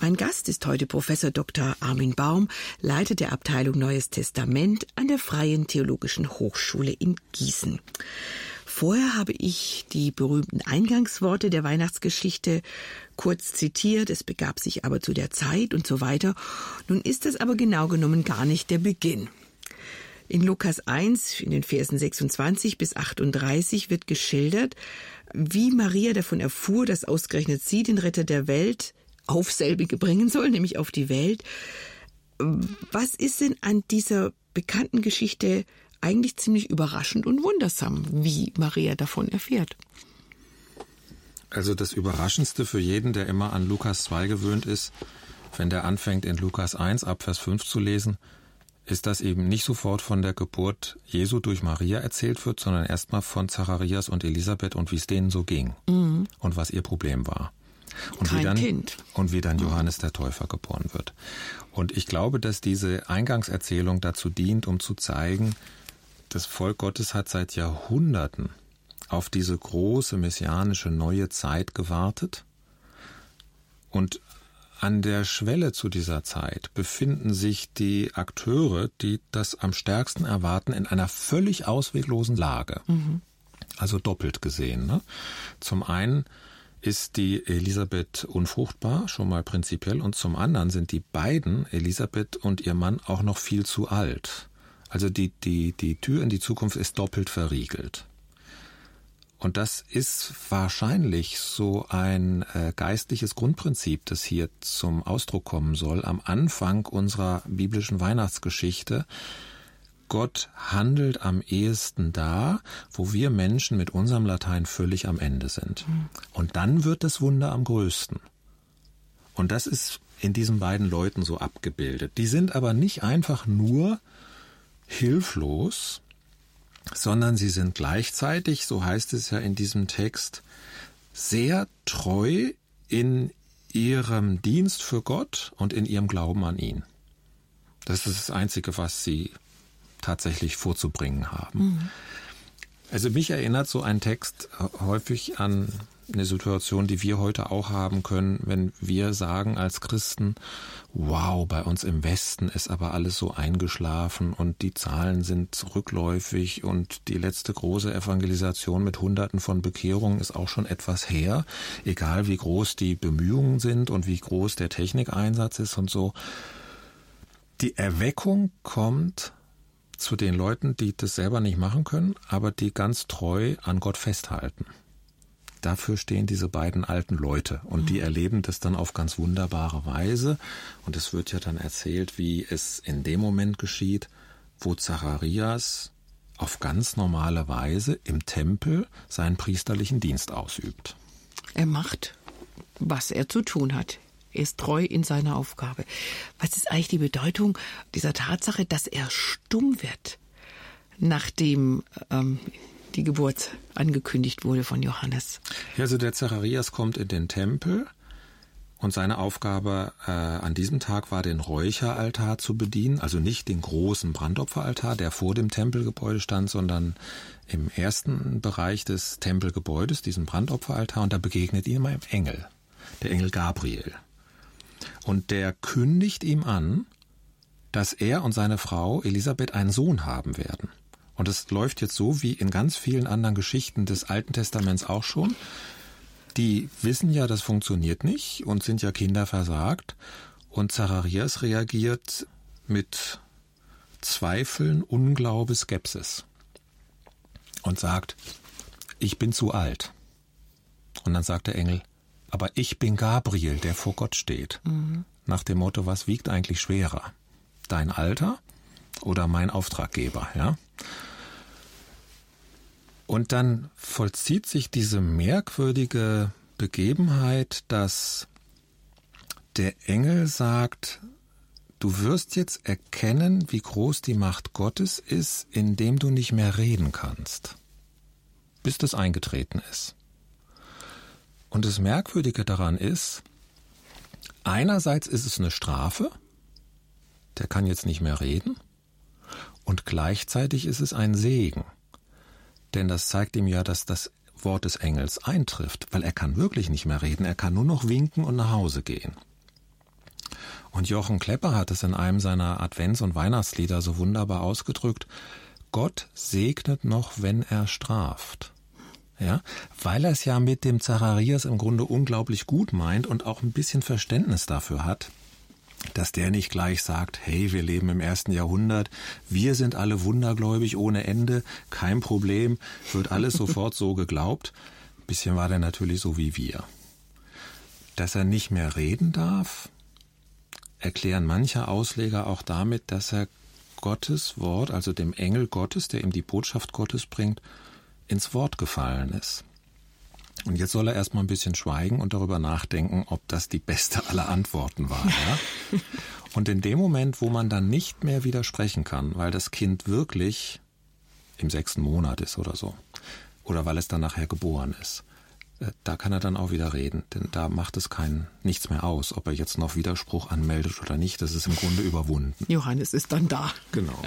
Mein Gast ist heute Professor Dr. Armin Baum, Leiter der Abteilung Neues Testament an der Freien Theologischen Hochschule in Gießen. Vorher habe ich die berühmten Eingangsworte der Weihnachtsgeschichte kurz zitiert, es begab sich aber zu der Zeit und so weiter. Nun ist das aber genau genommen gar nicht der Beginn. In Lukas 1, in den Versen 26 bis 38 wird geschildert, wie Maria davon erfuhr, dass ausgerechnet sie den Retter der Welt auf selbige bringen soll, nämlich auf die Welt. Was ist denn an dieser bekannten Geschichte eigentlich ziemlich überraschend und wundersam, wie Maria davon erfährt? Also das Überraschendste für jeden, der immer an Lukas 2 gewöhnt ist, wenn der anfängt in Lukas 1 ab Vers 5 zu lesen, ist, dass eben nicht sofort von der Geburt Jesu durch Maria erzählt wird, sondern erstmal von Zacharias und Elisabeth und wie es denen so ging mhm. und was ihr Problem war. Und Kein wie dann, Kind. Und wie dann Johannes der Täufer geboren wird. Und ich glaube, dass diese Eingangserzählung dazu dient, um zu zeigen, das Volk Gottes hat seit Jahrhunderten auf diese große messianische neue Zeit gewartet und an der Schwelle zu dieser Zeit befinden sich die Akteure, die das am stärksten erwarten, in einer völlig ausweglosen Lage. Mhm. Also doppelt gesehen. Ne? Zum einen ist die Elisabeth unfruchtbar, schon mal prinzipiell, und zum anderen sind die beiden, Elisabeth und ihr Mann, auch noch viel zu alt. Also die, die, die Tür in die Zukunft ist doppelt verriegelt. Und das ist wahrscheinlich so ein äh, geistliches Grundprinzip, das hier zum Ausdruck kommen soll am Anfang unserer biblischen Weihnachtsgeschichte. Gott handelt am ehesten da, wo wir Menschen mit unserem Latein völlig am Ende sind. Mhm. Und dann wird das Wunder am größten. Und das ist in diesen beiden Leuten so abgebildet. Die sind aber nicht einfach nur hilflos, sondern sie sind gleichzeitig, so heißt es ja in diesem Text, sehr treu in ihrem Dienst für Gott und in ihrem Glauben an ihn. Das ist das Einzige, was sie tatsächlich vorzubringen haben. Mhm. Also mich erinnert so ein Text häufig an eine Situation, die wir heute auch haben können, wenn wir sagen als Christen, wow, bei uns im Westen ist aber alles so eingeschlafen und die Zahlen sind rückläufig und die letzte große Evangelisation mit Hunderten von Bekehrungen ist auch schon etwas her, egal wie groß die Bemühungen sind und wie groß der Technikeinsatz ist und so. Die Erweckung kommt zu den Leuten, die das selber nicht machen können, aber die ganz treu an Gott festhalten dafür stehen diese beiden alten Leute und mhm. die erleben das dann auf ganz wunderbare Weise und es wird ja dann erzählt, wie es in dem Moment geschieht, wo Zacharias auf ganz normale Weise im Tempel seinen priesterlichen Dienst ausübt. Er macht, was er zu tun hat. Er ist treu in seiner Aufgabe. Was ist eigentlich die Bedeutung dieser Tatsache, dass er stumm wird, nachdem ähm, die Geburt angekündigt wurde von Johannes. Ja, also der Zacharias kommt in den Tempel und seine Aufgabe äh, an diesem Tag war, den Räucheraltar zu bedienen, also nicht den großen Brandopferaltar, der vor dem Tempelgebäude stand, sondern im ersten Bereich des Tempelgebäudes, diesen Brandopferaltar, und da begegnet ihm ein Engel, der Engel Gabriel. Und der kündigt ihm an, dass er und seine Frau Elisabeth einen Sohn haben werden. Und es läuft jetzt so wie in ganz vielen anderen Geschichten des Alten Testaments auch schon. Die wissen ja, das funktioniert nicht und sind ja Kinder versagt. Und Zacharias reagiert mit Zweifeln, Unglaube, Skepsis und sagt, ich bin zu alt. Und dann sagt der Engel, aber ich bin Gabriel, der vor Gott steht. Mhm. Nach dem Motto, was wiegt eigentlich schwerer? Dein Alter oder mein Auftraggeber, ja? Und dann vollzieht sich diese merkwürdige Begebenheit, dass der Engel sagt, du wirst jetzt erkennen, wie groß die Macht Gottes ist, indem du nicht mehr reden kannst, bis das eingetreten ist. Und das Merkwürdige daran ist, einerseits ist es eine Strafe, der kann jetzt nicht mehr reden, und gleichzeitig ist es ein Segen. Denn das zeigt ihm ja, dass das Wort des Engels eintrifft, weil er kann wirklich nicht mehr reden, er kann nur noch winken und nach Hause gehen. Und Jochen Klepper hat es in einem seiner Advents- und Weihnachtslieder so wunderbar ausgedrückt, Gott segnet noch, wenn er straft. Ja, weil er es ja mit dem Zacharias im Grunde unglaublich gut meint und auch ein bisschen Verständnis dafür hat, dass der nicht gleich sagt, hey, wir leben im ersten Jahrhundert, wir sind alle wundergläubig ohne Ende, kein Problem, wird alles sofort so geglaubt. Ein bisschen war der natürlich so wie wir. Dass er nicht mehr reden darf, erklären manche Ausleger auch damit, dass er Gottes Wort, also dem Engel Gottes, der ihm die Botschaft Gottes bringt, ins Wort gefallen ist. Und jetzt soll er erstmal ein bisschen schweigen und darüber nachdenken, ob das die beste aller Antworten war. Ja? Und in dem Moment, wo man dann nicht mehr widersprechen kann, weil das Kind wirklich im sechsten Monat ist oder so, oder weil es dann nachher geboren ist, äh, da kann er dann auch wieder reden, denn da macht es kein nichts mehr aus, ob er jetzt noch Widerspruch anmeldet oder nicht. Das ist im Grunde überwunden. Johannes ist dann da. Genau.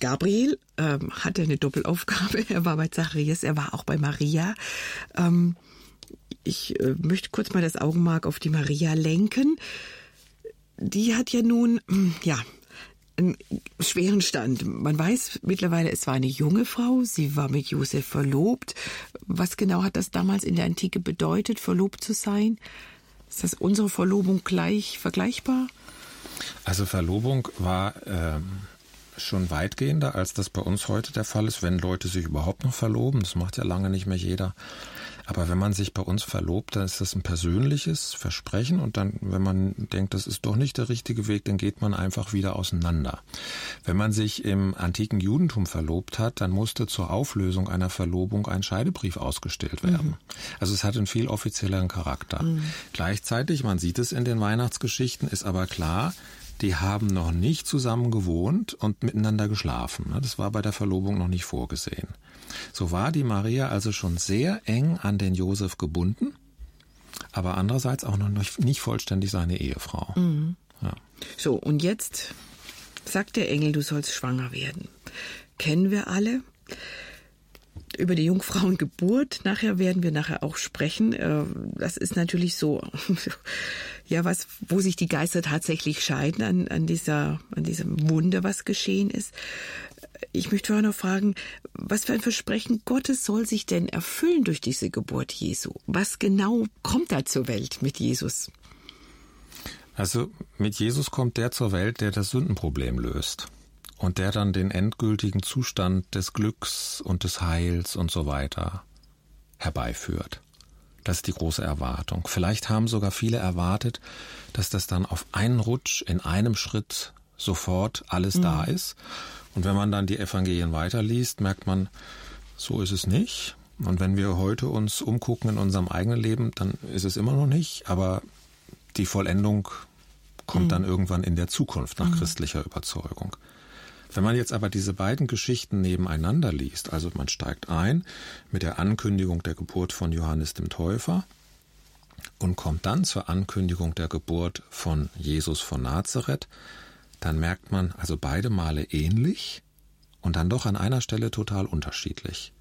Gabriel ähm, hatte eine Doppelaufgabe. Er war bei Zacharias, er war auch bei Maria. Ähm, ich äh, möchte kurz mal das Augenmerk auf die Maria lenken. Die hat ja nun, hm, ja, einen schweren Stand. Man weiß mittlerweile, es war eine junge Frau, sie war mit Josef verlobt. Was genau hat das damals in der Antike bedeutet, verlobt zu sein? Ist das unsere Verlobung gleich vergleichbar? Also Verlobung war ähm, schon weitgehender, als das bei uns heute der Fall ist, wenn Leute sich überhaupt noch verloben. Das macht ja lange nicht mehr jeder. Aber wenn man sich bei uns verlobt, dann ist das ein persönliches Versprechen und dann, wenn man denkt, das ist doch nicht der richtige Weg, dann geht man einfach wieder auseinander. Wenn man sich im antiken Judentum verlobt hat, dann musste zur Auflösung einer Verlobung ein Scheidebrief ausgestellt werden. Mhm. Also es hat einen viel offizielleren Charakter. Mhm. Gleichzeitig, man sieht es in den Weihnachtsgeschichten, ist aber klar, die haben noch nicht zusammen gewohnt und miteinander geschlafen. Das war bei der Verlobung noch nicht vorgesehen. So war die Maria also schon sehr eng an den Josef gebunden, aber andererseits auch noch nicht vollständig seine Ehefrau. Mhm. Ja. So, und jetzt sagt der Engel, du sollst schwanger werden. Kennen wir alle über die Jungfrauengeburt. Nachher werden wir nachher auch sprechen. Äh, das ist natürlich so, ja, was, wo sich die Geister tatsächlich scheiden an, an dieser, an diesem Wunder, was geschehen ist. Ich möchte vorher noch fragen, was für ein Versprechen Gottes soll sich denn erfüllen durch diese Geburt Jesu? Was genau kommt da zur Welt mit Jesus? Also mit Jesus kommt der zur Welt, der das Sündenproblem löst und der dann den endgültigen Zustand des Glücks und des Heils und so weiter herbeiführt. Das ist die große Erwartung. Vielleicht haben sogar viele erwartet, dass das dann auf einen Rutsch in einem Schritt sofort alles mhm. da ist. Und wenn man dann die Evangelien weiterliest, merkt man, so ist es nicht. Und wenn wir heute uns umgucken in unserem eigenen Leben, dann ist es immer noch nicht. Aber die Vollendung kommt mhm. dann irgendwann in der Zukunft nach mhm. christlicher Überzeugung. Wenn man jetzt aber diese beiden Geschichten nebeneinander liest, also man steigt ein mit der Ankündigung der Geburt von Johannes dem Täufer und kommt dann zur Ankündigung der Geburt von Jesus von Nazareth, dann merkt man also beide Male ähnlich und dann doch an einer Stelle total unterschiedlich.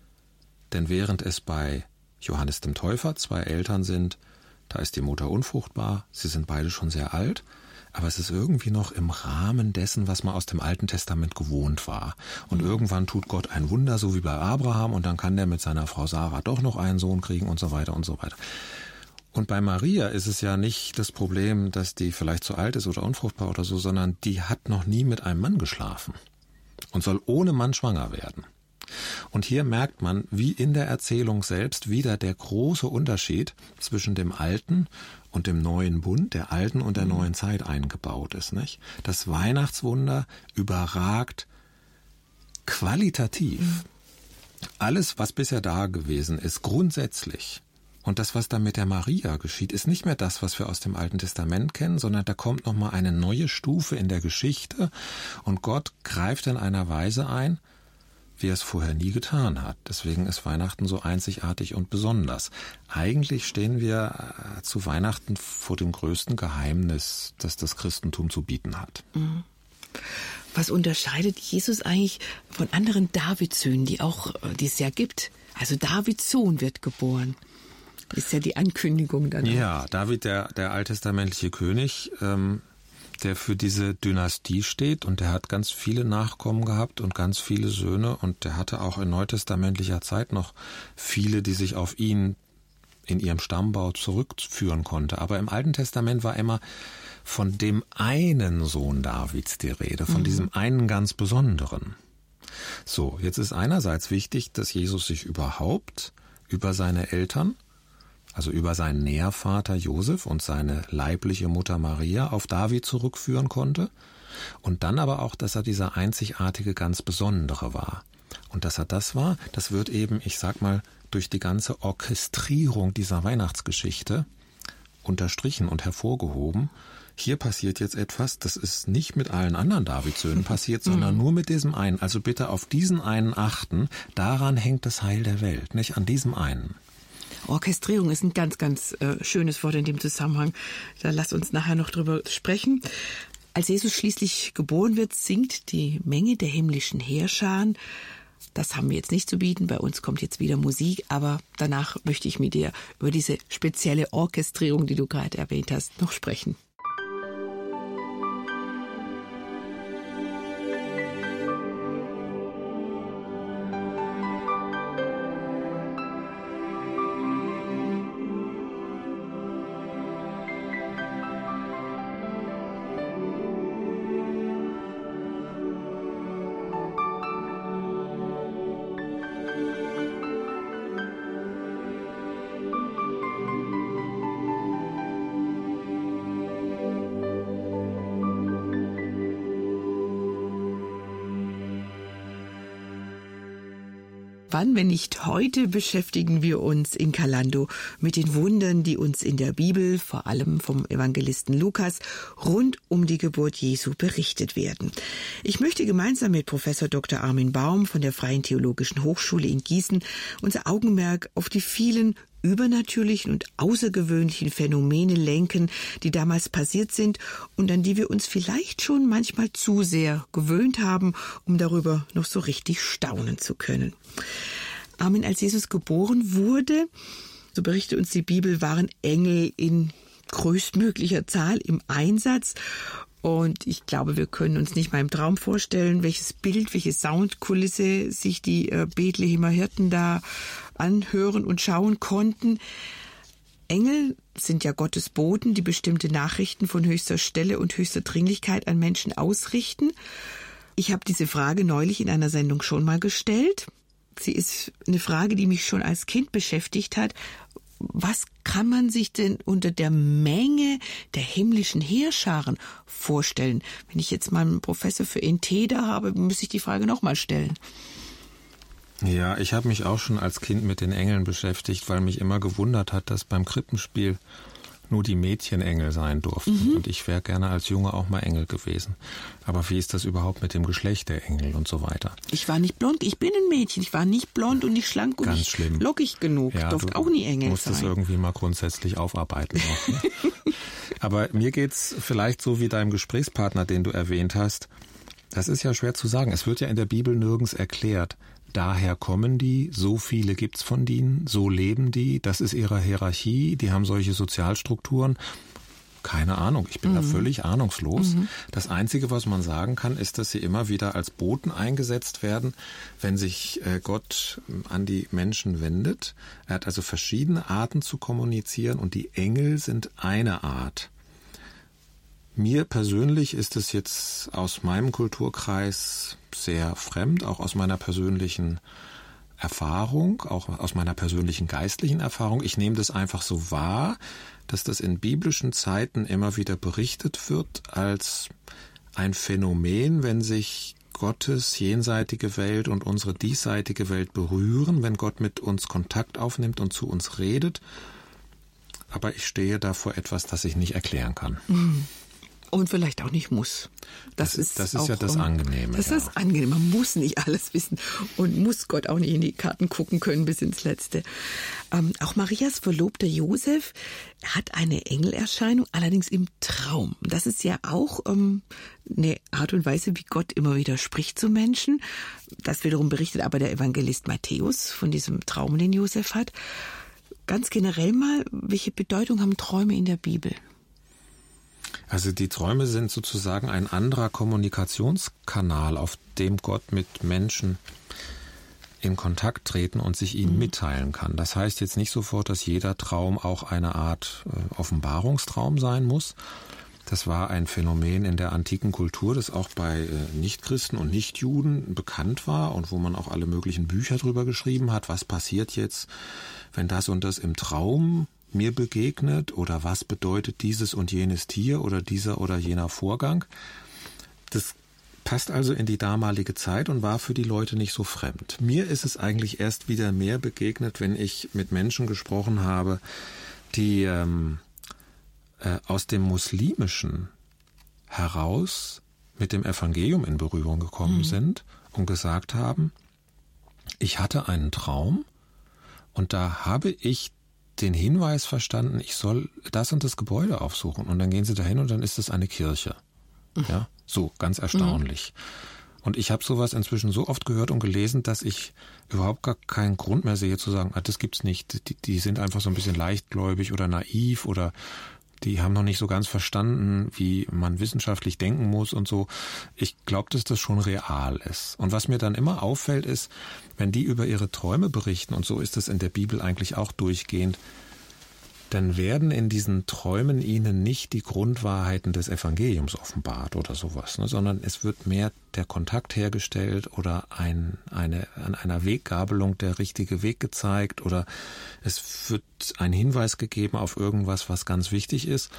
Denn während es bei Johannes dem Täufer zwei Eltern sind, da ist die Mutter unfruchtbar, sie sind beide schon sehr alt, aber es ist irgendwie noch im Rahmen dessen, was man aus dem Alten Testament gewohnt war. Und mhm. irgendwann tut Gott ein Wunder, so wie bei Abraham, und dann kann der mit seiner Frau Sarah doch noch einen Sohn kriegen und so weiter und so weiter. Und bei Maria ist es ja nicht das Problem, dass die vielleicht zu alt ist oder unfruchtbar oder so, sondern die hat noch nie mit einem Mann geschlafen und soll ohne Mann schwanger werden. Und hier merkt man, wie in der Erzählung selbst wieder der große Unterschied zwischen dem alten und dem neuen Bund, der alten und der mhm. neuen Zeit eingebaut ist. Nicht? Das Weihnachtswunder überragt qualitativ mhm. alles, was bisher da gewesen ist, grundsätzlich. Und das, was da mit der Maria geschieht, ist nicht mehr das, was wir aus dem Alten Testament kennen, sondern da kommt nochmal eine neue Stufe in der Geschichte und Gott greift in einer Weise ein, wie er es vorher nie getan hat. Deswegen ist Weihnachten so einzigartig und besonders. Eigentlich stehen wir äh, zu Weihnachten vor dem größten Geheimnis, das das Christentum zu bieten hat. Mhm. Was unterscheidet Jesus eigentlich von anderen Davidsöhnen, die auch, äh, die es ja gibt? Also Davids Sohn wird geboren. Ist ja die Ankündigung dann. Ja, David, der, der alttestamentliche König, ähm, der für diese Dynastie steht und der hat ganz viele Nachkommen gehabt und ganz viele Söhne und der hatte auch in neutestamentlicher Zeit noch viele, die sich auf ihn in ihrem Stammbau zurückführen konnte. Aber im Alten Testament war immer von dem einen Sohn Davids die Rede, von mhm. diesem einen ganz besonderen. So, jetzt ist einerseits wichtig, dass Jesus sich überhaupt über seine Eltern also über seinen Nährvater Josef und seine leibliche Mutter Maria auf David zurückführen konnte, und dann aber auch, dass er dieser einzigartige, ganz Besondere war. Und dass er das war, das wird eben, ich sag mal, durch die ganze Orchestrierung dieser Weihnachtsgeschichte unterstrichen und hervorgehoben. Hier passiert jetzt etwas, das ist nicht mit allen anderen Davidsöhnen passiert, sondern mhm. nur mit diesem einen. Also bitte auf diesen einen achten. Daran hängt das Heil der Welt, nicht an diesem einen. Orchestrierung ist ein ganz, ganz äh, schönes Wort in dem Zusammenhang. Da lass uns nachher noch drüber sprechen. Als Jesus schließlich geboren wird, singt die Menge der himmlischen Heerscharen. Das haben wir jetzt nicht zu bieten. Bei uns kommt jetzt wieder Musik, aber danach möchte ich mit dir über diese spezielle Orchestrierung, die du gerade erwähnt hast, noch sprechen. Wann, wenn nicht heute, beschäftigen wir uns in Kalando mit den Wundern, die uns in der Bibel, vor allem vom Evangelisten Lukas, rund um die Geburt Jesu berichtet werden. Ich möchte gemeinsam mit Professor Dr. Armin Baum von der Freien Theologischen Hochschule in Gießen unser Augenmerk auf die vielen übernatürlichen und außergewöhnlichen Phänomene lenken, die damals passiert sind und an die wir uns vielleicht schon manchmal zu sehr gewöhnt haben, um darüber noch so richtig staunen zu können. Amen, als Jesus geboren wurde, so berichtet uns die Bibel, waren Engel in größtmöglicher Zahl im Einsatz und ich glaube, wir können uns nicht mal im Traum vorstellen, welches Bild, welche Soundkulisse sich die äh, Bethlehemer Hirten da anhören und schauen konnten. Engel sind ja Gottes Boten, die bestimmte Nachrichten von höchster Stelle und höchster Dringlichkeit an Menschen ausrichten. Ich habe diese Frage neulich in einer Sendung schon mal gestellt. Sie ist eine Frage, die mich schon als Kind beschäftigt hat was kann man sich denn unter der Menge der himmlischen Heerscharen vorstellen? Wenn ich jetzt mal einen Professor für NT da habe, muss ich die Frage nochmal stellen. Ja, ich habe mich auch schon als Kind mit den Engeln beschäftigt, weil mich immer gewundert hat, dass beim Krippenspiel nur die Mädchen Engel sein durften. Mhm. Und ich wäre gerne als Junge auch mal Engel gewesen. Aber wie ist das überhaupt mit dem Geschlecht der Engel und so weiter? Ich war nicht blond, ich bin ein Mädchen. Ich war nicht blond und nicht schlank und Ganz nicht schlimm. lockig genug. Ja, Durfte auch nie Engel musst sein. musst es irgendwie mal grundsätzlich aufarbeiten. Auch, ne? Aber mir geht's vielleicht so wie deinem Gesprächspartner, den du erwähnt hast. Das ist ja schwer zu sagen. Es wird ja in der Bibel nirgends erklärt. Daher kommen die, so viele gibt's von denen, so leben die, das ist ihre Hierarchie, die haben solche Sozialstrukturen. Keine Ahnung, ich bin mhm. da völlig ahnungslos. Mhm. Das Einzige, was man sagen kann, ist, dass sie immer wieder als Boten eingesetzt werden, wenn sich äh, Gott ähm, an die Menschen wendet. Er hat also verschiedene Arten zu kommunizieren und die Engel sind eine Art. Mir persönlich ist es jetzt aus meinem Kulturkreis sehr fremd, auch aus meiner persönlichen Erfahrung, auch aus meiner persönlichen geistlichen Erfahrung. Ich nehme das einfach so wahr, dass das in biblischen Zeiten immer wieder berichtet wird als ein Phänomen, wenn sich Gottes jenseitige Welt und unsere diesseitige Welt berühren, wenn Gott mit uns Kontakt aufnimmt und zu uns redet. Aber ich stehe da vor etwas, das ich nicht erklären kann. Mhm. Und vielleicht auch nicht muss. Das, das ist, das ist auch, ja das Angenehme. Das ist das Angenehme. Man muss nicht alles wissen und muss Gott auch nicht in die Karten gucken können bis ins Letzte. Ähm, auch Marias Verlobter Josef hat eine Engelerscheinung, allerdings im Traum. Das ist ja auch ähm, eine Art und Weise, wie Gott immer wieder spricht zu Menschen. Das wiederum berichtet aber der Evangelist Matthäus von diesem Traum, den Josef hat. Ganz generell mal, welche Bedeutung haben Träume in der Bibel? Also die Träume sind sozusagen ein anderer Kommunikationskanal, auf dem Gott mit Menschen in Kontakt treten und sich ihnen mhm. mitteilen kann. Das heißt jetzt nicht sofort, dass jeder Traum auch eine Art äh, Offenbarungstraum sein muss. Das war ein Phänomen in der antiken Kultur, das auch bei äh, Nichtchristen und Nichtjuden bekannt war und wo man auch alle möglichen Bücher drüber geschrieben hat. Was passiert jetzt, wenn das und das im Traum mir begegnet oder was bedeutet dieses und jenes Tier oder dieser oder jener Vorgang. Das passt also in die damalige Zeit und war für die Leute nicht so fremd. Mir ist es eigentlich erst wieder mehr begegnet, wenn ich mit Menschen gesprochen habe, die ähm, äh, aus dem muslimischen heraus mit dem Evangelium in Berührung gekommen mhm. sind und gesagt haben, ich hatte einen Traum und da habe ich den Hinweis verstanden, ich soll das und das Gebäude aufsuchen. Und dann gehen sie dahin und dann ist es eine Kirche. Ja, so, ganz erstaunlich. Mhm. Und ich habe sowas inzwischen so oft gehört und gelesen, dass ich überhaupt gar keinen Grund mehr sehe zu sagen, ah, das gibt's nicht. Die, die sind einfach so ein bisschen leichtgläubig oder naiv oder die haben noch nicht so ganz verstanden, wie man wissenschaftlich denken muss und so. Ich glaube, dass das schon real ist. Und was mir dann immer auffällt, ist, wenn die über ihre Träume berichten, und so ist es in der Bibel eigentlich auch durchgehend, dann werden in diesen Träumen ihnen nicht die Grundwahrheiten des Evangeliums offenbart oder sowas, ne, sondern es wird mehr der Kontakt hergestellt oder ein, eine, an einer Weggabelung der richtige Weg gezeigt oder es wird ein Hinweis gegeben auf irgendwas, was ganz wichtig ist.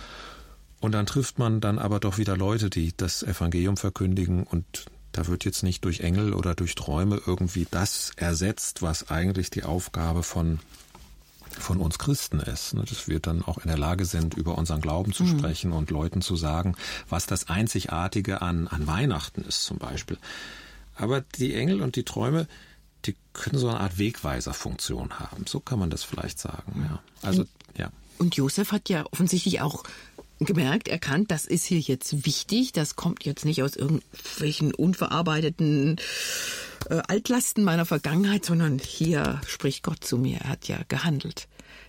Und dann trifft man dann aber doch wieder Leute, die das Evangelium verkündigen und Da wird jetzt nicht durch Engel oder durch Träume irgendwie das ersetzt, was eigentlich die Aufgabe von von uns Christen ist, ne, dass wir dann auch in der Lage sind, über unseren Glauben zu mhm. sprechen und Leuten zu sagen, was das Einzigartige an, an Weihnachten ist zum Beispiel. Aber die Engel und die Träume, die können so eine Art Wegweiserfunktion haben. So kann man das vielleicht sagen. Ja. Also, ja. Und Josef hat ja offensichtlich auch gemerkt, erkannt, das ist hier jetzt wichtig, das kommt jetzt nicht aus irgendwelchen unverarbeiteten äh, Altlasten meiner Vergangenheit, sondern hier spricht Gott zu mir. Er hat ja gehandelt,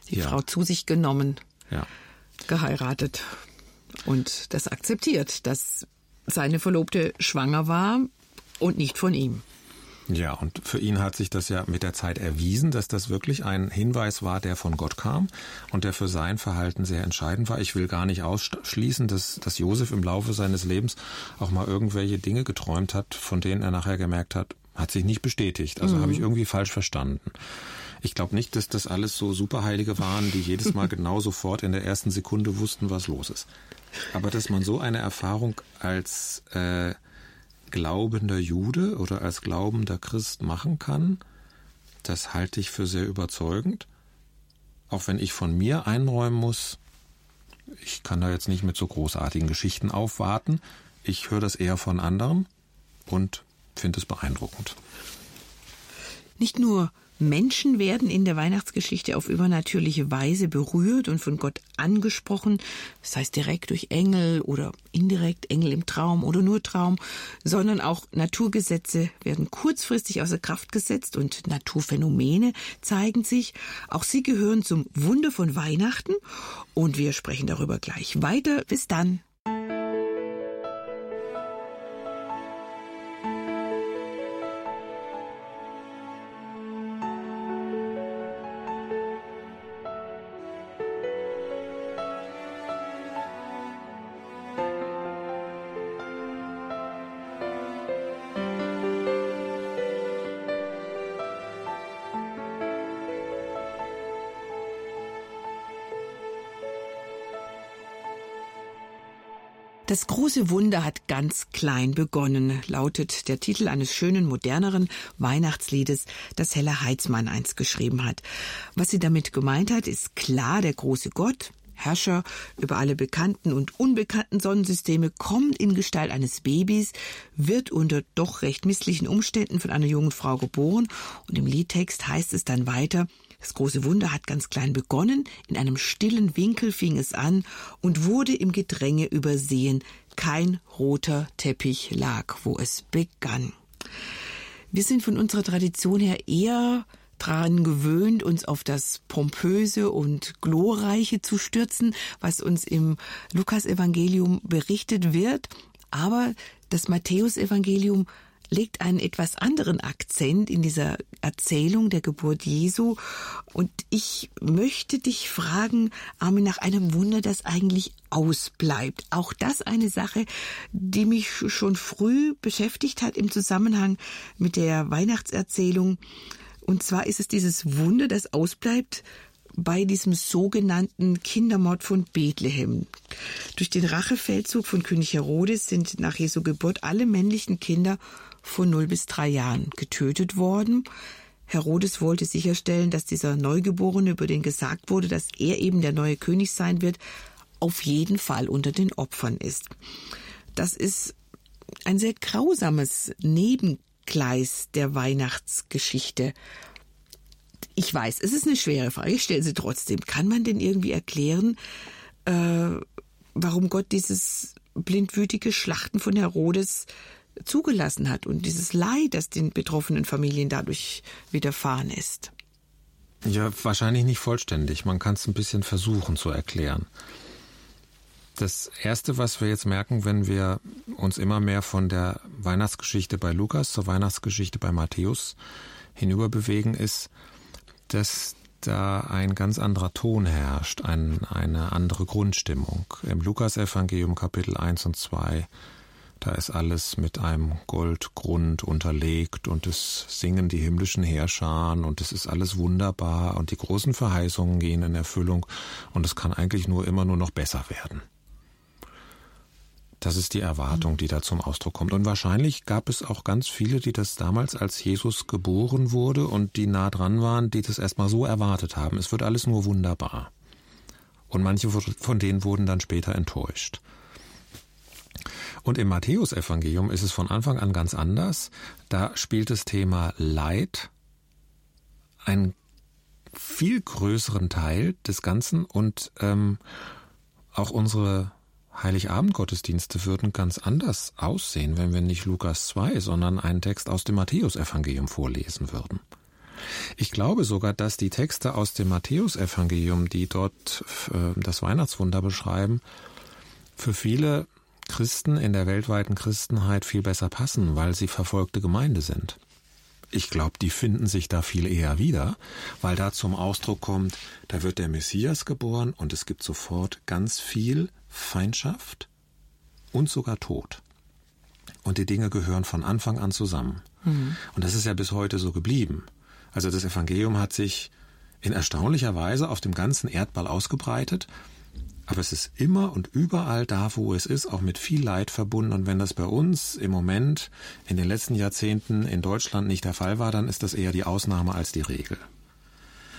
die ja. Frau zu sich genommen, ja. geheiratet und das akzeptiert, dass seine Verlobte schwanger war und nicht von ihm. Ja, und für ihn hat sich das ja mit der Zeit erwiesen, dass das wirklich ein Hinweis war, der von Gott kam und der für sein Verhalten sehr entscheidend war. Ich will gar nicht ausschließen, dass, dass Josef im Laufe seines Lebens auch mal irgendwelche Dinge geträumt hat, von denen er nachher gemerkt hat, hat sich nicht bestätigt. Also mhm. habe ich irgendwie falsch verstanden. Ich glaube nicht, dass das alles so Superheilige waren, die jedes Mal genau sofort in der ersten Sekunde wussten, was los ist. Aber dass man so eine Erfahrung als äh, glaubender Jude oder als glaubender Christ machen kann, das halte ich für sehr überzeugend. Auch wenn ich von mir einräumen muss, ich kann da jetzt nicht mit so großartigen Geschichten aufwarten. Ich höre das eher von anderen und finde es beeindruckend. Nicht nur Menschen werden in der Weihnachtsgeschichte auf übernatürliche Weise berührt und von Gott angesprochen, das heißt direkt durch Engel oder indirekt Engel im Traum oder nur Traum, sondern auch Naturgesetze werden kurzfristig außer Kraft gesetzt und Naturphänomene zeigen sich. Auch sie gehören zum Wunder von Weihnachten und wir sprechen darüber gleich weiter. Bis dann. Das große Wunder hat ganz klein begonnen, lautet der Titel eines schönen, moderneren Weihnachtsliedes, das Hella Heitzmann einst geschrieben hat. Was sie damit gemeint hat, ist klar, der große Gott, Herrscher über alle bekannten und unbekannten Sonnensysteme, kommt in Gestalt eines Babys, wird unter doch recht misslichen Umständen von einer jungen Frau geboren und im Liedtext heißt es dann weiter, das große Wunder hat ganz klein begonnen, in einem stillen Winkel fing es an und wurde im Gedränge übersehen. Kein roter Teppich lag, wo es begann. Wir sind von unserer Tradition her eher daran gewöhnt, uns auf das Pompöse und Glorreiche zu stürzen, was uns im Lukasevangelium berichtet wird. Aber das Matthäusevangelium legt einen etwas anderen Akzent in dieser Erzählung der Geburt Jesu. Und ich möchte dich fragen, Armin, nach einem Wunder, das eigentlich ausbleibt. Auch das eine Sache, die mich schon früh beschäftigt hat im Zusammenhang mit der Weihnachtserzählung. Und zwar ist es dieses Wunder, das ausbleibt bei diesem sogenannten Kindermord von Bethlehem. Durch den Rachefeldzug von König Herodes sind nach Jesu Geburt alle männlichen Kinder von 0 bis 3 Jahren getötet worden. Herodes wollte sicherstellen, dass dieser Neugeborene, über den gesagt wurde, dass er eben der neue König sein wird, auf jeden Fall unter den Opfern ist. Das ist ein sehr grausames Nebengleis der Weihnachtsgeschichte. Ich weiß, es ist eine schwere Frage, ich stelle sie trotzdem. Kann man denn irgendwie erklären, äh, warum Gott dieses blindwütige Schlachten von Herodes zugelassen hat und dieses Leid, das den betroffenen Familien dadurch widerfahren ist. Ja, wahrscheinlich nicht vollständig. Man kann es ein bisschen versuchen zu erklären. Das Erste, was wir jetzt merken, wenn wir uns immer mehr von der Weihnachtsgeschichte bei Lukas zur Weihnachtsgeschichte bei Matthäus hinüber bewegen, ist, dass da ein ganz anderer Ton herrscht, ein, eine andere Grundstimmung. Im Lukasevangelium Kapitel 1 und 2 da ist alles mit einem Goldgrund unterlegt und es singen die himmlischen Heerscharen und es ist alles wunderbar und die großen Verheißungen gehen in Erfüllung und es kann eigentlich nur immer nur noch besser werden. Das ist die Erwartung, die da zum Ausdruck kommt. Und wahrscheinlich gab es auch ganz viele, die das damals, als Jesus geboren wurde und die nah dran waren, die das erstmal so erwartet haben. Es wird alles nur wunderbar. Und manche von denen wurden dann später enttäuscht. Und im Matthäusevangelium ist es von Anfang an ganz anders. Da spielt das Thema Leid einen viel größeren Teil des Ganzen und ähm, auch unsere Heiligabend-Gottesdienste würden ganz anders aussehen, wenn wir nicht Lukas 2, sondern einen Text aus dem Matthäusevangelium vorlesen würden. Ich glaube sogar, dass die Texte aus dem Matthäusevangelium, die dort äh, das Weihnachtswunder beschreiben, für viele Christen in der weltweiten Christenheit viel besser passen, weil sie verfolgte Gemeinde sind. Ich glaube, die finden sich da viel eher wieder, weil da zum Ausdruck kommt, da wird der Messias geboren und es gibt sofort ganz viel Feindschaft und sogar Tod. Und die Dinge gehören von Anfang an zusammen. Mhm. Und das ist ja bis heute so geblieben. Also das Evangelium hat sich in erstaunlicher Weise auf dem ganzen Erdball ausgebreitet, aber es ist immer und überall da, wo es ist, auch mit viel Leid verbunden. Und wenn das bei uns im Moment in den letzten Jahrzehnten in Deutschland nicht der Fall war, dann ist das eher die Ausnahme als die Regel.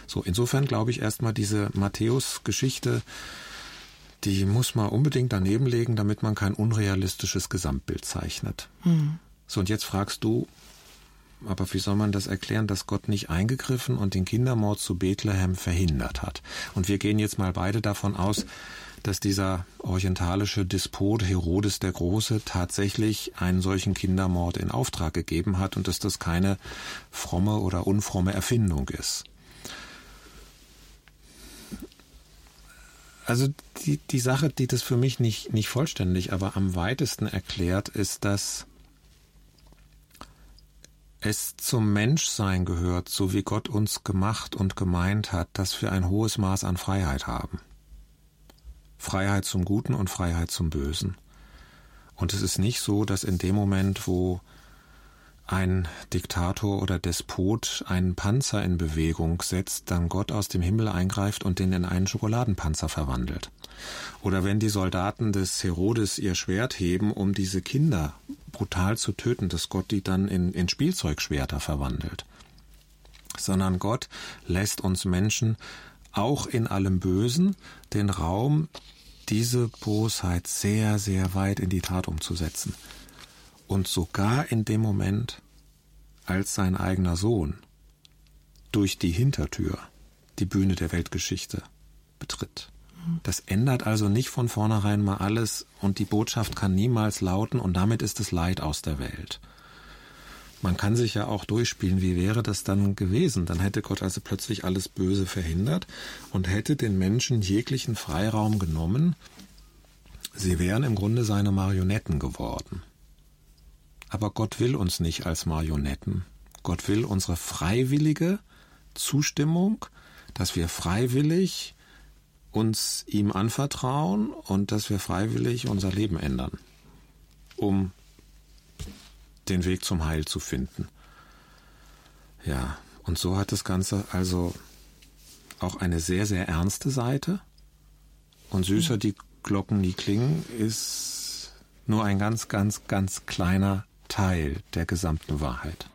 So, insofern glaube ich erstmal diese Matthäus-Geschichte die muss man unbedingt daneben legen, damit man kein unrealistisches Gesamtbild zeichnet. Mhm. So, und jetzt fragst du, aber wie soll man das erklären, dass Gott nicht eingegriffen und den Kindermord zu Bethlehem verhindert hat? Und wir gehen jetzt mal beide davon aus, dass dieser orientalische Despot Herodes der Große tatsächlich einen solchen Kindermord in Auftrag gegeben hat und dass das keine fromme oder unfromme Erfindung ist. Also die, die Sache, die das für mich nicht, nicht vollständig, aber am weitesten erklärt, ist, dass es zum Menschsein gehört, so wie Gott uns gemacht und gemeint hat, dass wir ein hohes Maß an Freiheit haben. Freiheit zum Guten und Freiheit zum Bösen. Und es ist nicht so, dass in dem Moment, wo ein Diktator oder Despot einen Panzer in Bewegung setzt, dann Gott aus dem Himmel eingreift und den in einen Schokoladenpanzer verwandelt. Oder wenn die Soldaten des Herodes ihr Schwert heben, um diese Kinder brutal zu töten, dass Gott die dann in, in Spielzeugschwerter verwandelt. Sondern Gott lässt uns Menschen auch in allem Bösen den Raum, diese Bosheit sehr, sehr weit in die Tat umzusetzen. Und sogar in dem Moment, als sein eigener Sohn durch die Hintertür die Bühne der Weltgeschichte betritt. Das ändert also nicht von vornherein mal alles und die Botschaft kann niemals lauten und damit ist das Leid aus der Welt. Man kann sich ja auch durchspielen, wie wäre das dann gewesen? Dann hätte Gott also plötzlich alles Böse verhindert und hätte den Menschen jeglichen Freiraum genommen. Sie wären im Grunde seine Marionetten geworden. Aber Gott will uns nicht als Marionetten. Gott will unsere freiwillige Zustimmung, dass wir freiwillig uns ihm anvertrauen und dass wir freiwillig unser Leben ändern, um den Weg zum Heil zu finden. Ja, und so hat das Ganze also auch eine sehr, sehr ernste Seite. Und süßer die Glocken nie klingen, ist nur ein ganz, ganz, ganz kleiner Teil der gesamten Wahrheit.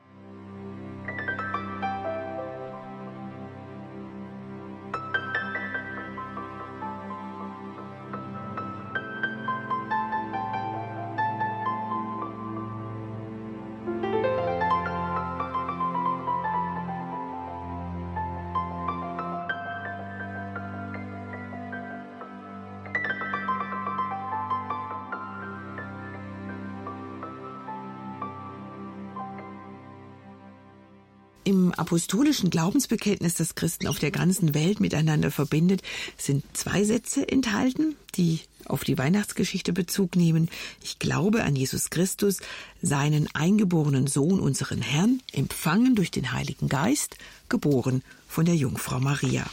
Apostolischen Glaubensbekenntnis, das Christen auf der ganzen Welt miteinander verbindet, sind zwei Sätze enthalten, die auf die Weihnachtsgeschichte Bezug nehmen. Ich glaube an Jesus Christus, seinen eingeborenen Sohn, unseren Herrn, empfangen durch den Heiligen Geist, geboren von der Jungfrau Maria.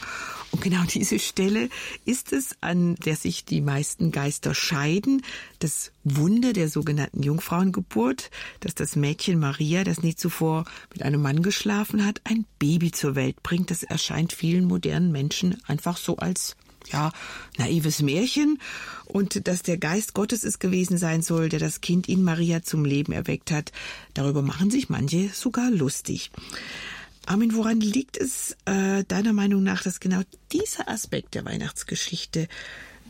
Und genau diese Stelle ist es, an der sich die meisten Geister scheiden. Das Wunder der sogenannten Jungfrauengeburt, dass das Mädchen Maria, das nie zuvor mit einem Mann geschlafen hat, ein Baby zur Welt bringt. Das erscheint vielen modernen Menschen einfach so als ja, naives Märchen und dass der Geist Gottes es gewesen sein soll, der das Kind in Maria zum Leben erweckt hat. Darüber machen sich manche sogar lustig. Armin, woran liegt es äh, deiner Meinung nach, dass genau dieser Aspekt der Weihnachtsgeschichte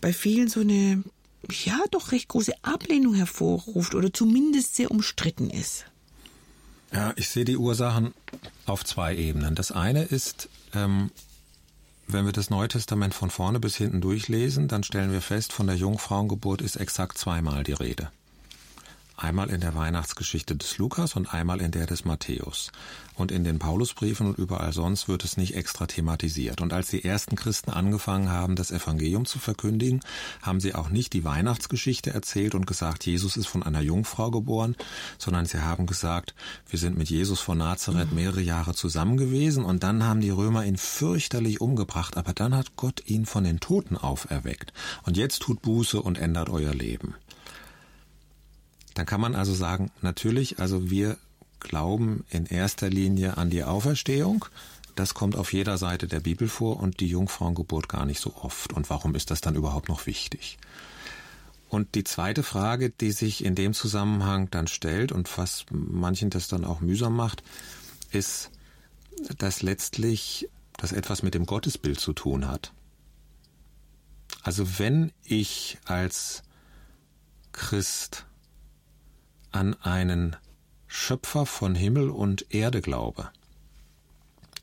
bei vielen so eine, ja, doch recht große Ablehnung hervorruft oder zumindest sehr umstritten ist? Ja, ich sehe die Ursachen auf zwei Ebenen. Das eine ist, ähm, wenn wir das Neue Testament von vorne bis hinten durchlesen, dann stellen wir fest, von der Jungfrauengeburt ist exakt zweimal die Rede. Einmal in der Weihnachtsgeschichte des Lukas und einmal in der des Matthäus. Und in den Paulusbriefen und überall sonst wird es nicht extra thematisiert. Und als die ersten Christen angefangen haben, das Evangelium zu verkündigen, haben sie auch nicht die Weihnachtsgeschichte erzählt und gesagt, Jesus ist von einer Jungfrau geboren, sondern sie haben gesagt, wir sind mit Jesus von Nazareth mehrere Jahre zusammen gewesen und dann haben die Römer ihn fürchterlich umgebracht, aber dann hat Gott ihn von den Toten auferweckt. Und jetzt tut Buße und ändert euer Leben. Dann kann man also sagen, natürlich, also wir glauben in erster Linie an die Auferstehung. Das kommt auf jeder Seite der Bibel vor und die Jungfrauengeburt gar nicht so oft. Und warum ist das dann überhaupt noch wichtig? Und die zweite Frage, die sich in dem Zusammenhang dann stellt und was manchen das dann auch mühsam macht, ist, dass letztlich das etwas mit dem Gottesbild zu tun hat. Also wenn ich als Christ an einen Schöpfer von Himmel und Erde glaube,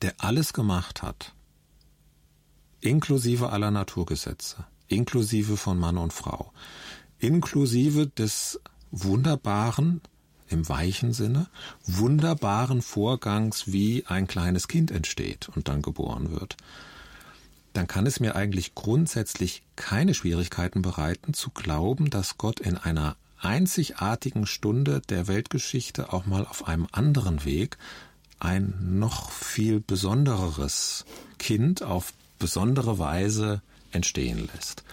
der alles gemacht hat, inklusive aller Naturgesetze, inklusive von Mann und Frau, inklusive des wunderbaren, im weichen Sinne, wunderbaren Vorgangs, wie ein kleines Kind entsteht und dann geboren wird, dann kann es mir eigentlich grundsätzlich keine Schwierigkeiten bereiten zu glauben, dass Gott in einer einzigartigen Stunde der Weltgeschichte auch mal auf einem anderen Weg ein noch viel besondereres Kind auf besondere Weise entstehen lässt.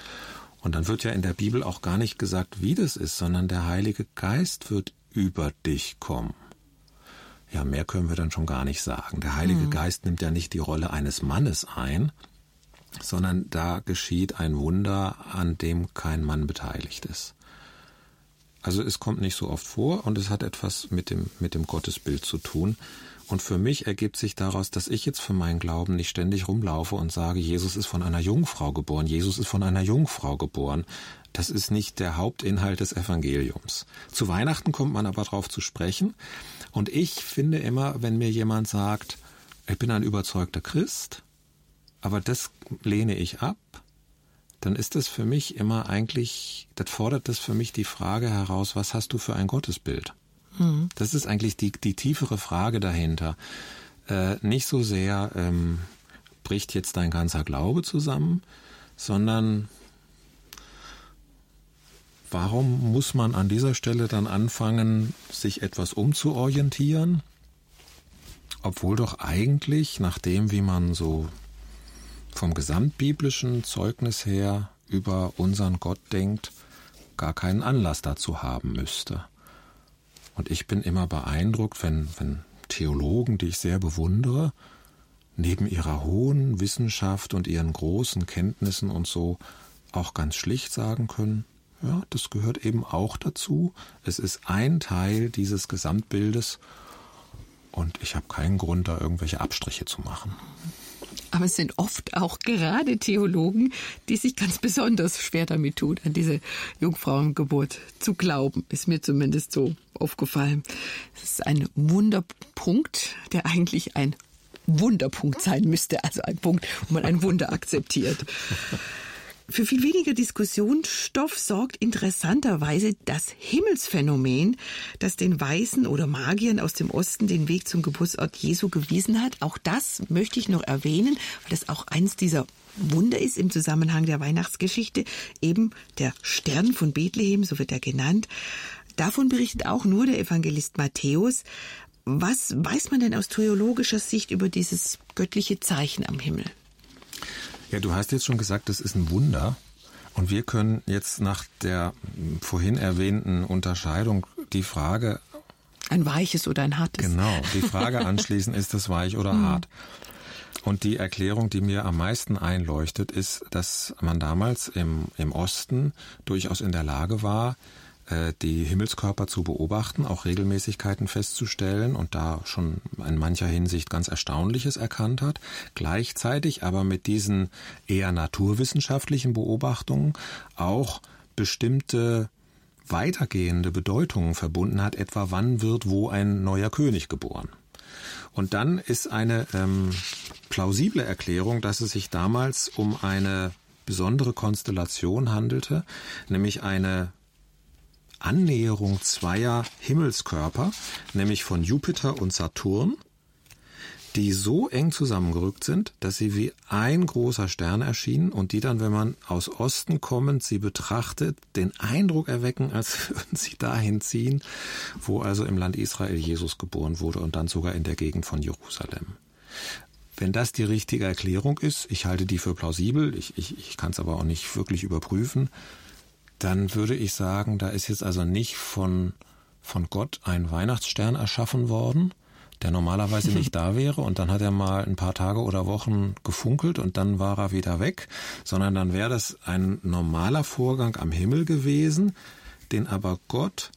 Und dann wird ja in der Bibel auch gar nicht gesagt, wie das ist, sondern der Heilige Geist wird über dich kommen. Ja, mehr können wir dann schon gar nicht sagen. Der Heilige mhm. Geist nimmt ja nicht die Rolle eines Mannes ein, sondern da geschieht ein Wunder, an dem kein Mann beteiligt ist. Also es kommt nicht so oft vor und es hat etwas mit dem, mit dem Gottesbild zu tun. Und für mich ergibt sich daraus, dass ich jetzt für meinen Glauben nicht ständig rumlaufe und sage, Jesus ist von einer Jungfrau geboren, Jesus ist von einer Jungfrau geboren. Das ist nicht der Hauptinhalt des Evangeliums. Zu Weihnachten kommt man aber darauf zu sprechen. Und ich finde immer, wenn mir jemand sagt, ich bin ein überzeugter Christ, aber das lehne ich ab, dann ist es für mich immer eigentlich, das fordert das für mich die Frage heraus, was hast du für ein Gottesbild? Mhm. Das ist eigentlich die, die tiefere Frage dahinter. Äh, nicht so sehr, ähm, bricht jetzt dein ganzer Glaube zusammen, sondern warum muss man an dieser Stelle dann anfangen, sich etwas umzuorientieren? Obwohl doch eigentlich, nach dem, wie man so vom gesamtbiblischen Zeugnis her über unseren Gott denkt, gar keinen Anlass dazu haben müsste. Und ich bin immer beeindruckt, wenn, wenn Theologen, die ich sehr bewundere, neben ihrer hohen Wissenschaft und ihren großen Kenntnissen und so auch ganz schlicht sagen können, ja, das gehört eben auch dazu. Es ist ein Teil dieses Gesamtbildes und ich habe keinen Grund, da irgendwelche Abstriche zu machen. Aber es sind oft auch gerade Theologen, die sich ganz besonders schwer damit tun, an diese Jungfrauengeburt zu glauben. Ist mir zumindest so aufgefallen. Es ist ein Wunderpunkt, der eigentlich ein Wunderpunkt sein müsste, also ein Punkt, wo man ein Wunder akzeptiert. Für viel weniger Diskussionsstoff sorgt interessanterweise das Himmelsphänomen, das den Weißen oder Magiern aus dem Osten den Weg zum Geburtsort Jesu gewiesen hat. Auch das möchte ich noch erwähnen, weil das auch eins dieser Wunder ist im Zusammenhang der Weihnachtsgeschichte, eben der Stern von Bethlehem, so wird er genannt. Davon berichtet auch nur der Evangelist Matthäus. Was weiß man denn aus theologischer Sicht über dieses göttliche Zeichen am Himmel? Ja, du hast jetzt schon gesagt, das ist ein Wunder. Und wir können jetzt nach der vorhin erwähnten Unterscheidung die Frage. Ein weiches oder ein hartes. Genau, die Frage anschließen, ist das weich oder hm. hart? Und die Erklärung, die mir am meisten einleuchtet, ist, dass man damals im, im Osten durchaus in der Lage war, die Himmelskörper zu beobachten, auch Regelmäßigkeiten festzustellen und da schon in mancher Hinsicht ganz Erstaunliches erkannt hat, gleichzeitig aber mit diesen eher naturwissenschaftlichen Beobachtungen auch bestimmte weitergehende Bedeutungen verbunden hat, etwa wann wird wo ein neuer König geboren. Und dann ist eine ähm, plausible Erklärung, dass es sich damals um eine besondere Konstellation handelte, nämlich eine Annäherung zweier Himmelskörper, nämlich von Jupiter und Saturn, die so eng zusammengerückt sind, dass sie wie ein großer Stern erschienen und die dann, wenn man aus Osten kommend sie betrachtet, den Eindruck erwecken, als würden sie dahin ziehen, wo also im Land Israel Jesus geboren wurde und dann sogar in der Gegend von Jerusalem. Wenn das die richtige Erklärung ist, ich halte die für plausibel, ich, ich, ich kann es aber auch nicht wirklich überprüfen, dann würde ich sagen, da ist jetzt also nicht von, von Gott ein Weihnachtsstern erschaffen worden, der normalerweise nicht da wäre und dann hat er mal ein paar Tage oder Wochen gefunkelt und dann war er wieder weg, sondern dann wäre das ein normaler Vorgang am Himmel gewesen, den aber Gott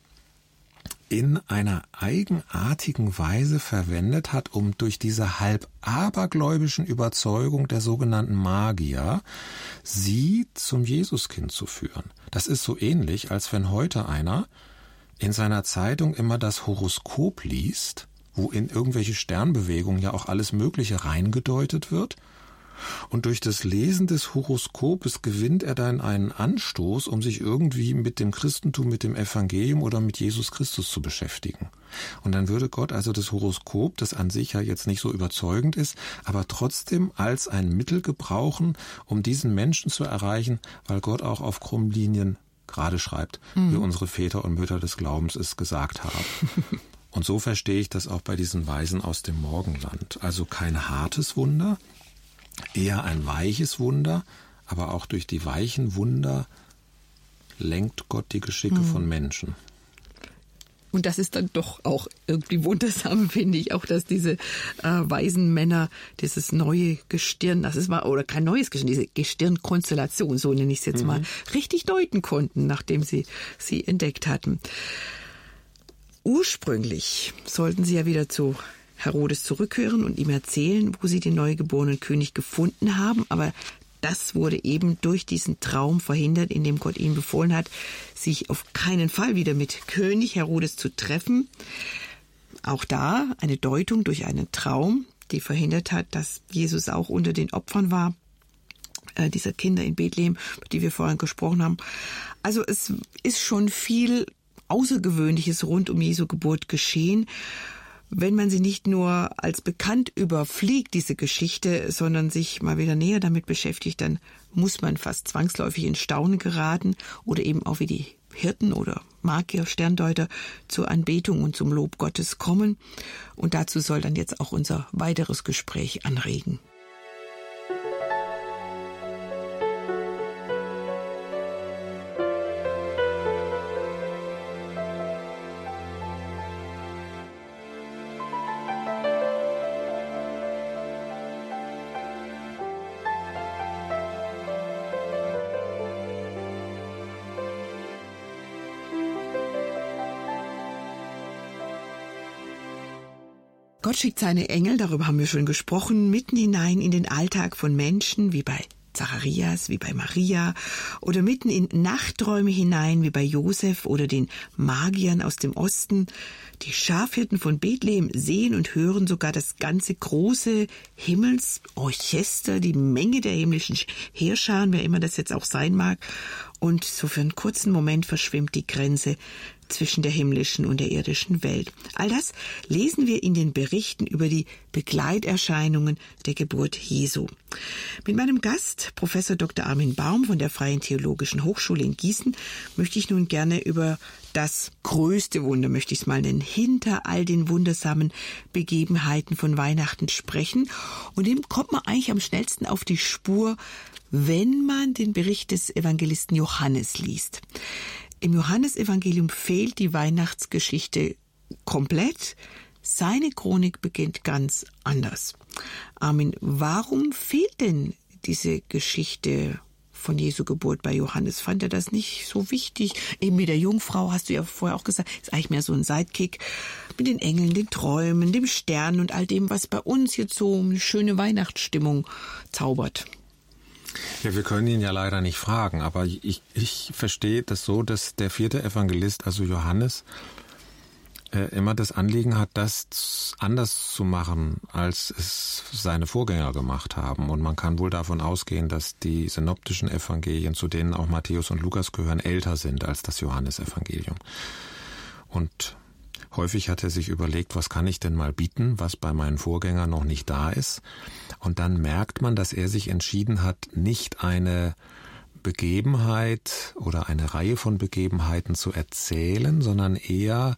in einer eigenartigen Weise verwendet hat, um durch diese halb abergläubischen Überzeugung der sogenannten Magier sie zum Jesuskind zu führen. Das ist so ähnlich, als wenn heute einer in seiner Zeitung immer das Horoskop liest wo in irgendwelche Sternbewegungen ja auch alles Mögliche reingedeutet wird. Und durch das Lesen des Horoskopes gewinnt er dann einen Anstoß, um sich irgendwie mit dem Christentum, mit dem Evangelium oder mit Jesus Christus zu beschäftigen. Und dann würde Gott also das Horoskop, das an sich ja jetzt nicht so überzeugend ist, aber trotzdem als ein Mittel gebrauchen, um diesen Menschen zu erreichen, weil Gott auch auf Krummlinien gerade schreibt, mhm. wie unsere Väter und Mütter des Glaubens es gesagt haben. Und so verstehe ich das auch bei diesen Weisen aus dem Morgenland. Also kein hartes Wunder, eher ein weiches Wunder, aber auch durch die weichen Wunder lenkt Gott die Geschicke mhm. von Menschen. Und das ist dann doch auch irgendwie wundersam, finde ich, auch dass diese äh, weisen Männer dieses neue Gestirn, das ist mal, oder kein neues Gestirn, diese Gestirnkonstellation, so nenne ich es jetzt mhm. mal, richtig deuten konnten, nachdem sie sie entdeckt hatten. Ursprünglich sollten sie ja wieder zu Herodes zurückkehren und ihm erzählen, wo sie den neugeborenen König gefunden haben, aber das wurde eben durch diesen Traum verhindert, in dem Gott ihnen befohlen hat, sich auf keinen Fall wieder mit König Herodes zu treffen. Auch da eine Deutung durch einen Traum, die verhindert hat, dass Jesus auch unter den Opfern war äh, dieser Kinder in Bethlehem, die wir vorhin gesprochen haben. Also es ist schon viel Außergewöhnliches rund um Jesu Geburt geschehen. Wenn man sie nicht nur als bekannt überfliegt, diese Geschichte, sondern sich mal wieder näher damit beschäftigt, dann muss man fast zwangsläufig in Staunen geraten oder eben auch wie die Hirten oder Magier, Sterndeuter zur Anbetung und zum Lob Gottes kommen. Und dazu soll dann jetzt auch unser weiteres Gespräch anregen. Gott schickt seine Engel, darüber haben wir schon gesprochen, mitten hinein in den Alltag von Menschen, wie bei Zacharias, wie bei Maria, oder mitten in Nachträume hinein, wie bei Josef oder den Magiern aus dem Osten. Die Schafhirten von Bethlehem sehen und hören sogar das ganze große Himmelsorchester, die Menge der himmlischen Heerscharen, wer immer das jetzt auch sein mag. Und so für einen kurzen Moment verschwimmt die Grenze zwischen der himmlischen und der irdischen Welt. All das lesen wir in den Berichten über die Begleiterscheinungen der Geburt Jesu. Mit meinem Gast, Professor Dr. Armin Baum von der Freien Theologischen Hochschule in Gießen, möchte ich nun gerne über das größte Wunder, möchte ich es mal nennen, hinter all den wundersamen Begebenheiten von Weihnachten sprechen. Und dem kommt man eigentlich am schnellsten auf die Spur, wenn man den Bericht des Evangelisten Johannes liest. Im Johannesevangelium fehlt die Weihnachtsgeschichte komplett. seine Chronik beginnt ganz anders. Armin, warum fehlt denn diese Geschichte von Jesu Geburt bei Johannes? Fand er das nicht so wichtig? Eben mit der Jungfrau, hast du ja vorher auch gesagt, ist eigentlich mehr so ein Sidekick. Mit den Engeln, den Träumen, dem Stern und all dem, was bei uns jetzt so eine schöne Weihnachtsstimmung zaubert. Ja, wir können ihn ja leider nicht fragen, aber ich, ich verstehe das so, dass der vierte Evangelist, also Johannes, äh, immer das Anliegen hat, das anders zu machen, als es seine Vorgänger gemacht haben. Und man kann wohl davon ausgehen, dass die synoptischen Evangelien, zu denen auch Matthäus und Lukas gehören, älter sind als das Johannesevangelium. Und häufig hat er sich überlegt, was kann ich denn mal bieten, was bei meinen Vorgängern noch nicht da ist. Und dann merkt man, dass er sich entschieden hat, nicht eine Begebenheit oder eine Reihe von Begebenheiten zu erzählen, sondern eher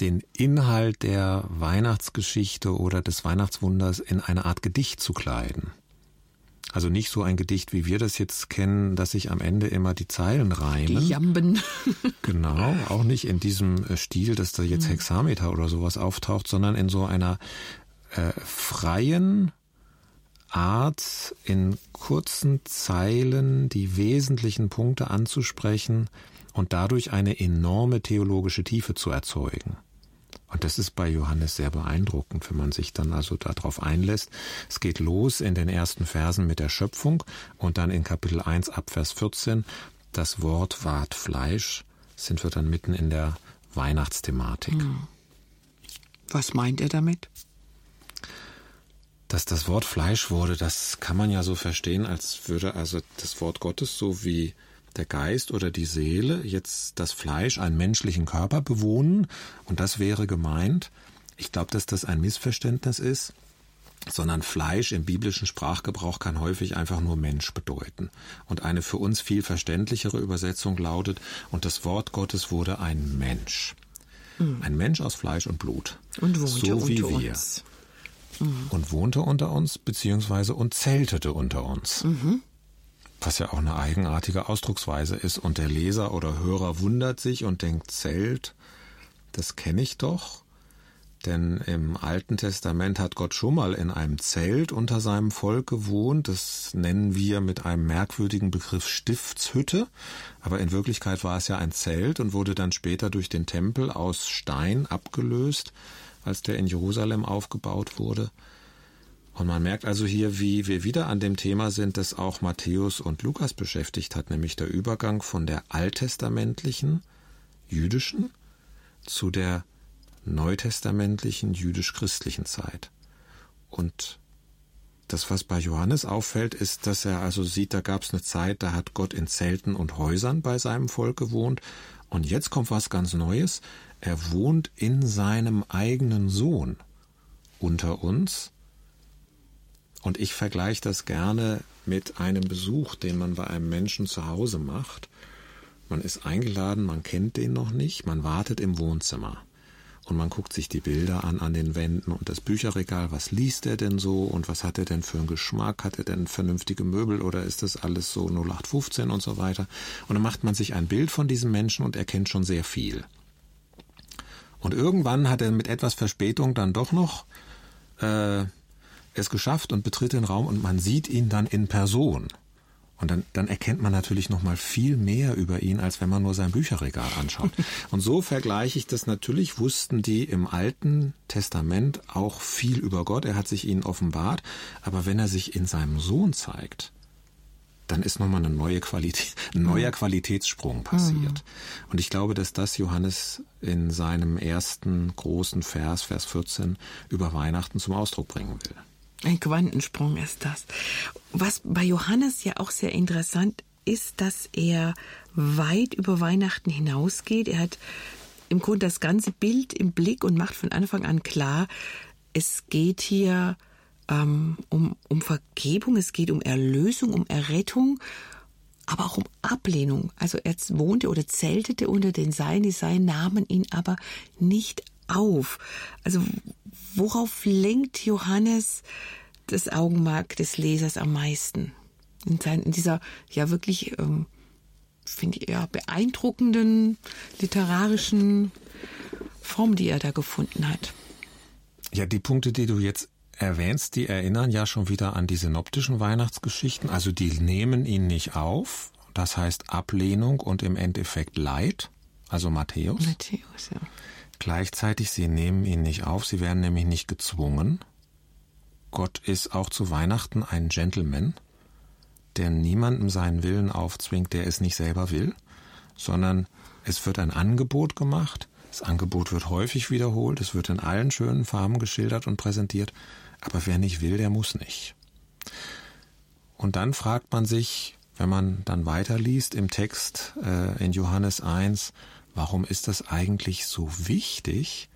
den Inhalt der Weihnachtsgeschichte oder des Weihnachtswunders in eine Art Gedicht zu kleiden. Also nicht so ein Gedicht, wie wir das jetzt kennen, dass sich am Ende immer die Zeilen reimen. Die Jamben. genau, auch nicht in diesem äh, Stil, dass da jetzt hm. Hexameter oder sowas auftaucht, sondern in so einer äh, freien Art, in kurzen Zeilen die wesentlichen Punkte anzusprechen und dadurch eine enorme theologische Tiefe zu erzeugen. Und das ist bei Johannes sehr beeindruckend, wenn man sich dann also darauf einlässt. Es geht los in den ersten Versen mit der Schöpfung und dann in Kapitel 1 ab Vers 14 das Wort ward Fleisch, sind wir dann mitten in der Weihnachtsthematik. Hm. Was meint er damit? Dass das Wort Fleisch wurde, das kann man ja so verstehen, als würde also das Wort Gottes so wie der Geist oder die Seele jetzt das Fleisch einen menschlichen Körper bewohnen und das wäre gemeint. Ich glaube, dass das ein Missverständnis ist, sondern Fleisch im biblischen Sprachgebrauch kann häufig einfach nur Mensch bedeuten. Und eine für uns viel verständlichere Übersetzung lautet, und das Wort Gottes wurde ein Mensch. Mhm. Ein Mensch aus Fleisch und Blut. Und wohnte so wie unter wir. uns. Mhm. Und wohnte unter uns, beziehungsweise und zeltete unter uns. Mhm was ja auch eine eigenartige Ausdrucksweise ist. Und der Leser oder Hörer wundert sich und denkt, Zelt, das kenne ich doch. Denn im Alten Testament hat Gott schon mal in einem Zelt unter seinem Volk gewohnt. Das nennen wir mit einem merkwürdigen Begriff Stiftshütte. Aber in Wirklichkeit war es ja ein Zelt und wurde dann später durch den Tempel aus Stein abgelöst, als der in Jerusalem aufgebaut wurde. Und man merkt also hier, wie wir wieder an dem Thema sind, das auch Matthäus und Lukas beschäftigt hat, nämlich der Übergang von der alttestamentlichen jüdischen zu der neutestamentlichen jüdisch-christlichen Zeit. Und das, was bei Johannes auffällt, ist, dass er also sieht, da gab es eine Zeit, da hat Gott in Zelten und Häusern bei seinem Volk gewohnt. Und jetzt kommt was ganz Neues. Er wohnt in seinem eigenen Sohn unter uns und ich vergleiche das gerne mit einem Besuch, den man bei einem Menschen zu Hause macht. Man ist eingeladen, man kennt den noch nicht, man wartet im Wohnzimmer. Und man guckt sich die Bilder an an den Wänden und das Bücherregal, was liest er denn so und was hat er denn für einen Geschmack, hat er denn vernünftige Möbel oder ist das alles so 0815 und so weiter. Und dann macht man sich ein Bild von diesem Menschen und erkennt schon sehr viel. Und irgendwann hat er mit etwas Verspätung dann doch noch äh, es geschafft und betritt den Raum und man sieht ihn dann in Person. Und dann, dann erkennt man natürlich noch mal viel mehr über ihn, als wenn man nur sein Bücherregal anschaut. Und so vergleiche ich das. Natürlich wussten die im Alten Testament auch viel über Gott. Er hat sich ihnen offenbart. Aber wenn er sich in seinem Sohn zeigt, dann ist nochmal eine neue Qualität, ein neuer Qualitätssprung passiert. Mhm. Und ich glaube, dass das Johannes in seinem ersten großen Vers, Vers 14, über Weihnachten zum Ausdruck bringen will. Ein Quantensprung ist das. Was bei Johannes ja auch sehr interessant ist, dass er weit über Weihnachten hinausgeht. Er hat im Grunde das ganze Bild im Blick und macht von Anfang an klar, es geht hier ähm, um, um Vergebung, es geht um Erlösung, um Errettung, aber auch um Ablehnung. Also er wohnte oder zeltete unter den Seinen, die Seinen nahmen ihn aber nicht auf. Also worauf lenkt Johannes das Augenmerk des Lesers am meisten? In, sein, in dieser ja wirklich, ähm, finde ich, ja, beeindruckenden literarischen Form, die er da gefunden hat. Ja, die Punkte, die du jetzt erwähnst, die erinnern ja schon wieder an die synoptischen Weihnachtsgeschichten. Also die nehmen ihn nicht auf. Das heißt Ablehnung und im Endeffekt Leid. Also Matthäus. Matthäus, ja. Gleichzeitig, sie nehmen ihn nicht auf. Sie werden nämlich nicht gezwungen. Gott ist auch zu Weihnachten ein Gentleman, der niemandem seinen Willen aufzwingt, der es nicht selber will, sondern es wird ein Angebot gemacht. Das Angebot wird häufig wiederholt. Es wird in allen schönen Farben geschildert und präsentiert. Aber wer nicht will, der muss nicht. Und dann fragt man sich, wenn man dann weiterliest im Text äh, in Johannes 1, warum ist das eigentlich so wichtig,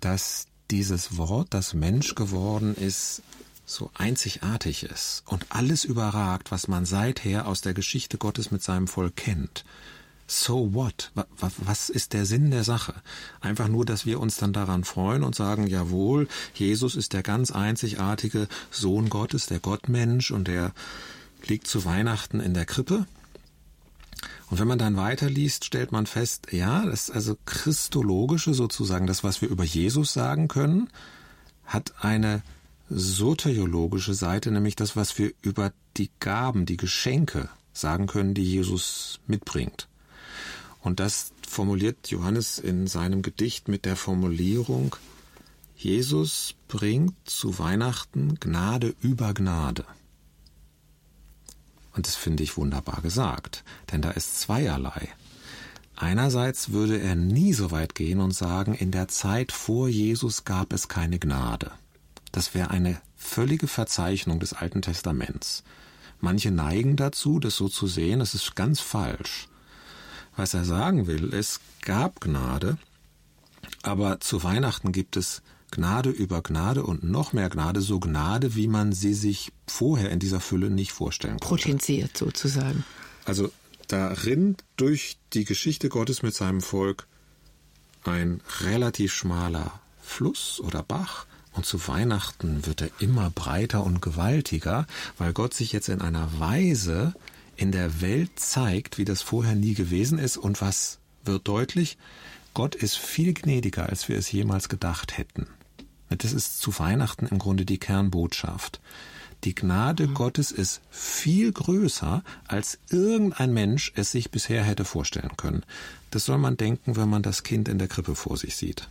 dass dieses Wort, das Mensch geworden ist, so einzigartig ist und alles überragt, was man seither aus der Geschichte Gottes mit seinem Volk kennt so what? Was ist der Sinn der Sache? Einfach nur, dass wir uns dann daran freuen und sagen, jawohl, Jesus ist der ganz einzigartige Sohn Gottes, der Gottmensch und der liegt zu Weihnachten in der Krippe. Und wenn man dann weiterliest, stellt man fest, ja, das also christologische sozusagen, das, was wir über Jesus sagen können, hat eine soteriologische Seite, nämlich das, was wir über die Gaben, die Geschenke sagen können, die Jesus mitbringt. Und das formuliert Johannes in seinem Gedicht mit der Formulierung, Jesus bringt zu Weihnachten Gnade über Gnade. Und das finde ich wunderbar gesagt, denn da ist zweierlei. Einerseits würde er nie so weit gehen und sagen, in der Zeit vor Jesus gab es keine Gnade. Das wäre eine völlige Verzeichnung des Alten Testaments. Manche neigen dazu, das so zu sehen, das ist ganz falsch. Was er sagen will, es gab Gnade, aber zu Weihnachten gibt es Gnade über Gnade und noch mehr Gnade, so Gnade, wie man sie sich vorher in dieser Fülle nicht vorstellen konnte. Potenziert sozusagen. Also darin durch die Geschichte Gottes mit seinem Volk ein relativ schmaler Fluss oder Bach, und zu Weihnachten wird er immer breiter und gewaltiger, weil Gott sich jetzt in einer Weise in der Welt zeigt, wie das vorher nie gewesen ist und was wird deutlich, Gott ist viel gnädiger, als wir es jemals gedacht hätten. Das ist zu Weihnachten im Grunde die Kernbotschaft. Die Gnade mhm. Gottes ist viel größer, als irgendein Mensch es sich bisher hätte vorstellen können. Das soll man denken, wenn man das Kind in der Krippe vor sich sieht.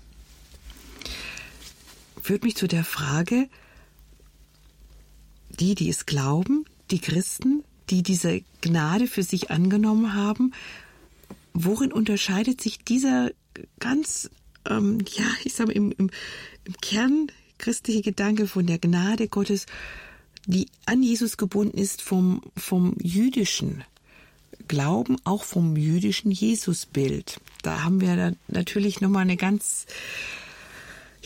Führt mich zu der Frage, die, die es glauben, die Christen, die diese Gnade für sich angenommen haben. Worin unterscheidet sich dieser ganz, ähm, ja, ich sage im, im, im Kern christliche Gedanke von der Gnade Gottes, die an Jesus gebunden ist, vom, vom jüdischen Glauben, auch vom jüdischen Jesusbild? Da haben wir dann natürlich nochmal eine ganz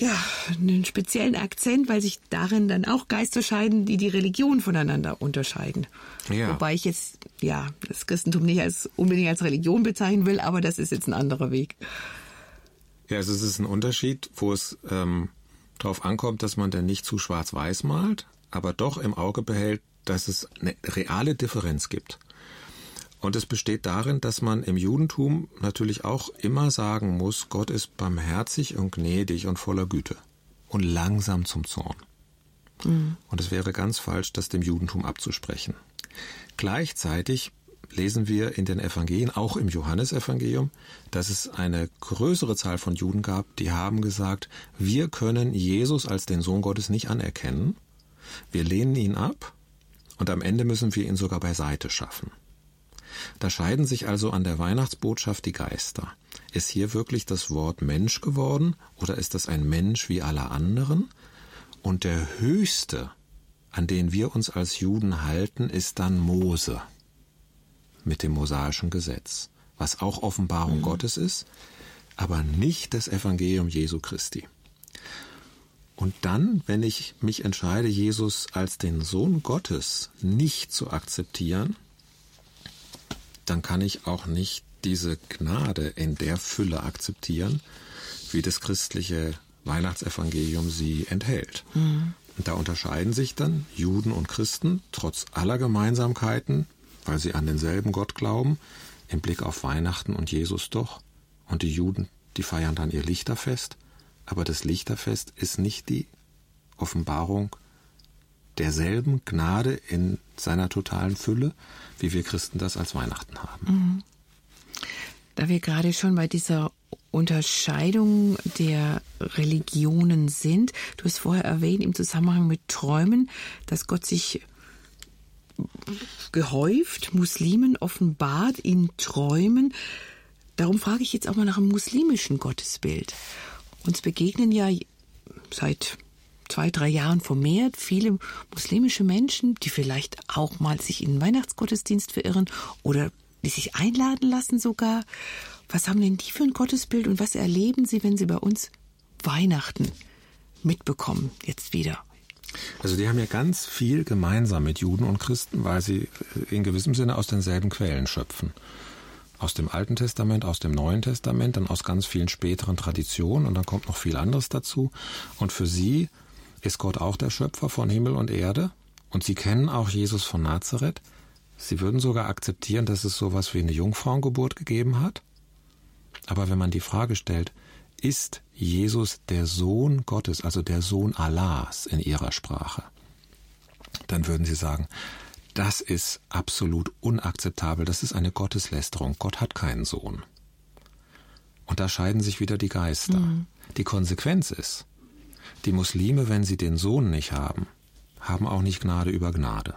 ja, einen speziellen Akzent, weil sich darin dann auch Geister scheiden, die die Religion voneinander unterscheiden. Ja. Wobei ich jetzt, ja, das Christentum nicht als, unbedingt als Religion bezeichnen will, aber das ist jetzt ein anderer Weg. Ja, also es ist ein Unterschied, wo es ähm, darauf ankommt, dass man dann nicht zu schwarz-weiß malt, aber doch im Auge behält, dass es eine reale Differenz gibt. Und es besteht darin, dass man im Judentum natürlich auch immer sagen muss, Gott ist barmherzig und gnädig und voller Güte und langsam zum Zorn. Mhm. Und es wäre ganz falsch, das dem Judentum abzusprechen. Gleichzeitig lesen wir in den Evangelien, auch im Johannesevangelium, dass es eine größere Zahl von Juden gab, die haben gesagt, wir können Jesus als den Sohn Gottes nicht anerkennen, wir lehnen ihn ab und am Ende müssen wir ihn sogar beiseite schaffen. Da scheiden sich also an der Weihnachtsbotschaft die Geister. Ist hier wirklich das Wort Mensch geworden oder ist das ein Mensch wie alle anderen? Und der höchste, an den wir uns als Juden halten, ist dann Mose mit dem mosaischen Gesetz, was auch Offenbarung mhm. Gottes ist, aber nicht das Evangelium Jesu Christi. Und dann, wenn ich mich entscheide, Jesus als den Sohn Gottes nicht zu akzeptieren, dann kann ich auch nicht diese Gnade in der Fülle akzeptieren, wie das christliche Weihnachtsevangelium sie enthält. Mhm. Und da unterscheiden sich dann Juden und Christen trotz aller Gemeinsamkeiten, weil sie an denselben Gott glauben, im Blick auf Weihnachten und Jesus doch. Und die Juden, die feiern dann ihr Lichterfest aber das Lichterfest ist nicht die Offenbarung derselben Gnade in seiner totalen Fülle, wie wir Christen das als Weihnachten haben. Mhm. Da wir gerade schon bei dieser Unterscheidung der Religionen sind, du hast vorher erwähnt im Zusammenhang mit Träumen, dass Gott sich gehäuft Muslimen offenbart in Träumen. Darum frage ich jetzt auch mal nach einem muslimischen Gottesbild. Uns begegnen ja seit zwei, drei Jahren vermehrt viele muslimische Menschen, die vielleicht auch mal sich in den Weihnachtsgottesdienst verirren oder die sich einladen lassen sogar. Was haben denn die für ein Gottesbild und was erleben sie, wenn sie bei uns Weihnachten mitbekommen, jetzt wieder? Also die haben ja ganz viel gemeinsam mit Juden und Christen, weil sie in gewissem Sinne aus denselben Quellen schöpfen. Aus dem Alten Testament, aus dem Neuen Testament, dann aus ganz vielen späteren Traditionen und dann kommt noch viel anderes dazu. Und für sie ist Gott auch der Schöpfer von Himmel und Erde und sie kennen auch Jesus von Nazareth. Sie würden sogar akzeptieren, dass es sowas wie eine Jungfrauengeburt gegeben hat. Aber wenn man die Frage stellt, ist Jesus der Sohn Gottes, also der Sohn Allahs in ihrer Sprache, dann würden sie sagen, das ist absolut unakzeptabel, das ist eine Gotteslästerung. Gott hat keinen Sohn. Und da scheiden sich wieder die Geister. Mhm. Die Konsequenz ist, die Muslime, wenn sie den Sohn nicht haben, haben auch nicht Gnade über Gnade.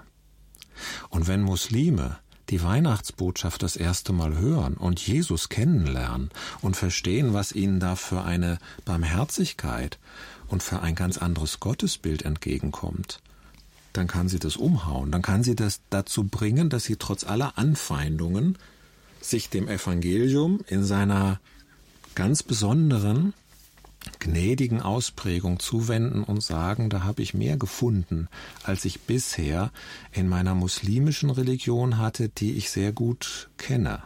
Und wenn Muslime die Weihnachtsbotschaft das erste Mal hören und Jesus kennenlernen und verstehen, was ihnen da für eine Barmherzigkeit und für ein ganz anderes Gottesbild entgegenkommt, dann kann sie das umhauen, dann kann sie das dazu bringen, dass sie trotz aller Anfeindungen sich dem Evangelium in seiner ganz besonderen gnädigen Ausprägung zuwenden und sagen, da habe ich mehr gefunden, als ich bisher in meiner muslimischen Religion hatte, die ich sehr gut kenne.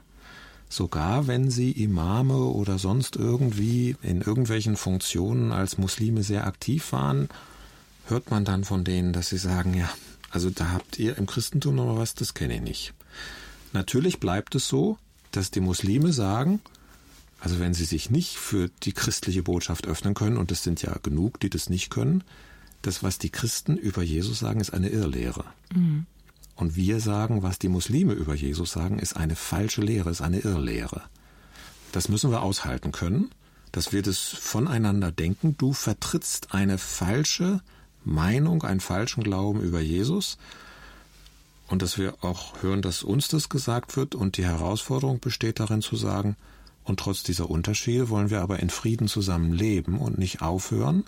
Sogar wenn sie Imame oder sonst irgendwie in irgendwelchen Funktionen als Muslime sehr aktiv waren, hört man dann von denen, dass sie sagen, ja, also da habt ihr im Christentum noch was, das kenne ich nicht. Natürlich bleibt es so, dass die Muslime sagen, also wenn sie sich nicht für die christliche Botschaft öffnen können, und es sind ja genug, die das nicht können, das, was die Christen über Jesus sagen, ist eine Irrlehre. Mhm. Und wir sagen, was die Muslime über Jesus sagen, ist eine falsche Lehre, ist eine Irrlehre. Das müssen wir aushalten können, dass wir das voneinander denken. Du vertrittst eine falsche Meinung, einen falschen Glauben über Jesus. Und dass wir auch hören, dass uns das gesagt wird und die Herausforderung besteht darin zu sagen, und trotz dieser Unterschiede wollen wir aber in Frieden zusammen leben und nicht aufhören,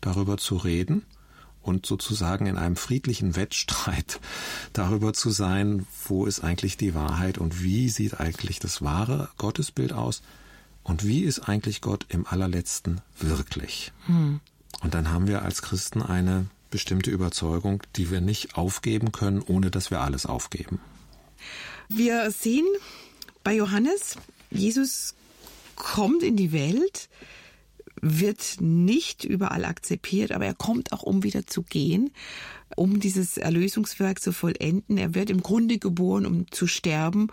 darüber zu reden und sozusagen in einem friedlichen Wettstreit darüber zu sein, wo ist eigentlich die Wahrheit und wie sieht eigentlich das wahre Gottesbild aus und wie ist eigentlich Gott im allerletzten wirklich. Hm. Und dann haben wir als Christen eine bestimmte Überzeugung, die wir nicht aufgeben können, ohne dass wir alles aufgeben. Wir sehen bei Johannes, Jesus kommt in die Welt, wird nicht überall akzeptiert, aber er kommt auch, um wieder zu gehen, um dieses Erlösungswerk zu vollenden. Er wird im Grunde geboren, um zu sterben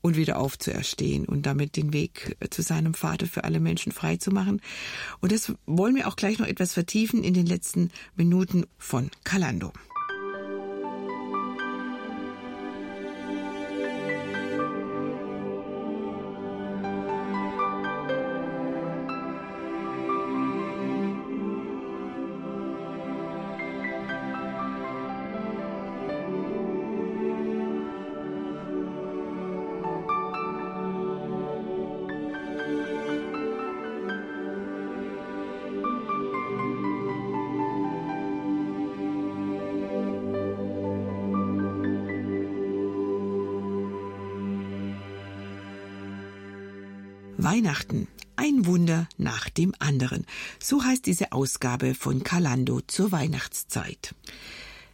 und wieder aufzuerstehen und damit den Weg zu seinem Vater für alle Menschen frei zu machen. Und das wollen wir auch gleich noch etwas vertiefen in den letzten Minuten von Kalando. Weihnachten. Ein Wunder nach dem anderen. So heißt diese Ausgabe von Kalando zur Weihnachtszeit.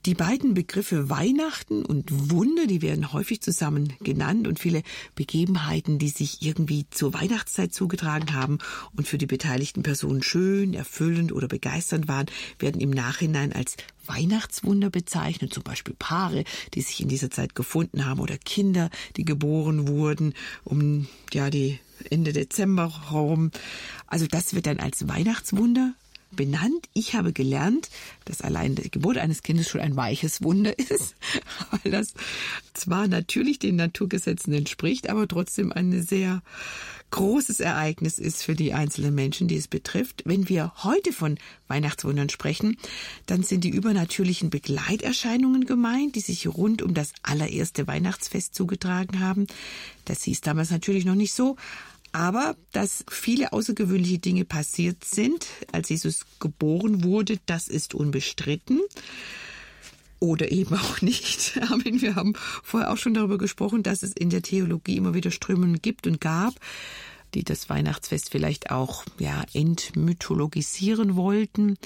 Die beiden Begriffe Weihnachten und Wunder, die werden häufig zusammen genannt und viele Begebenheiten, die sich irgendwie zur Weihnachtszeit zugetragen haben und für die beteiligten Personen schön, erfüllend oder begeisternd waren, werden im Nachhinein als Weihnachtswunder bezeichnet, zum Beispiel Paare, die sich in dieser Zeit gefunden haben oder Kinder, die geboren wurden, um ja die Ende Dezember rum. Also das wird dann als Weihnachtswunder benannt. Ich habe gelernt, dass allein die Geburt eines Kindes schon ein weiches Wunder ist, weil das zwar natürlich den Naturgesetzen entspricht, aber trotzdem eine sehr großes Ereignis ist für die einzelnen Menschen, die es betrifft. Wenn wir heute von Weihnachtswundern sprechen, dann sind die übernatürlichen Begleiterscheinungen gemeint, die sich rund um das allererste Weihnachtsfest zugetragen haben. Das hieß damals natürlich noch nicht so, aber dass viele außergewöhnliche Dinge passiert sind, als Jesus geboren wurde, das ist unbestritten. Oder eben auch nicht. Wir haben vorher auch schon darüber gesprochen, dass es in der Theologie immer wieder Strömungen gibt und gab, die das Weihnachtsfest vielleicht auch ja, entmythologisieren wollten.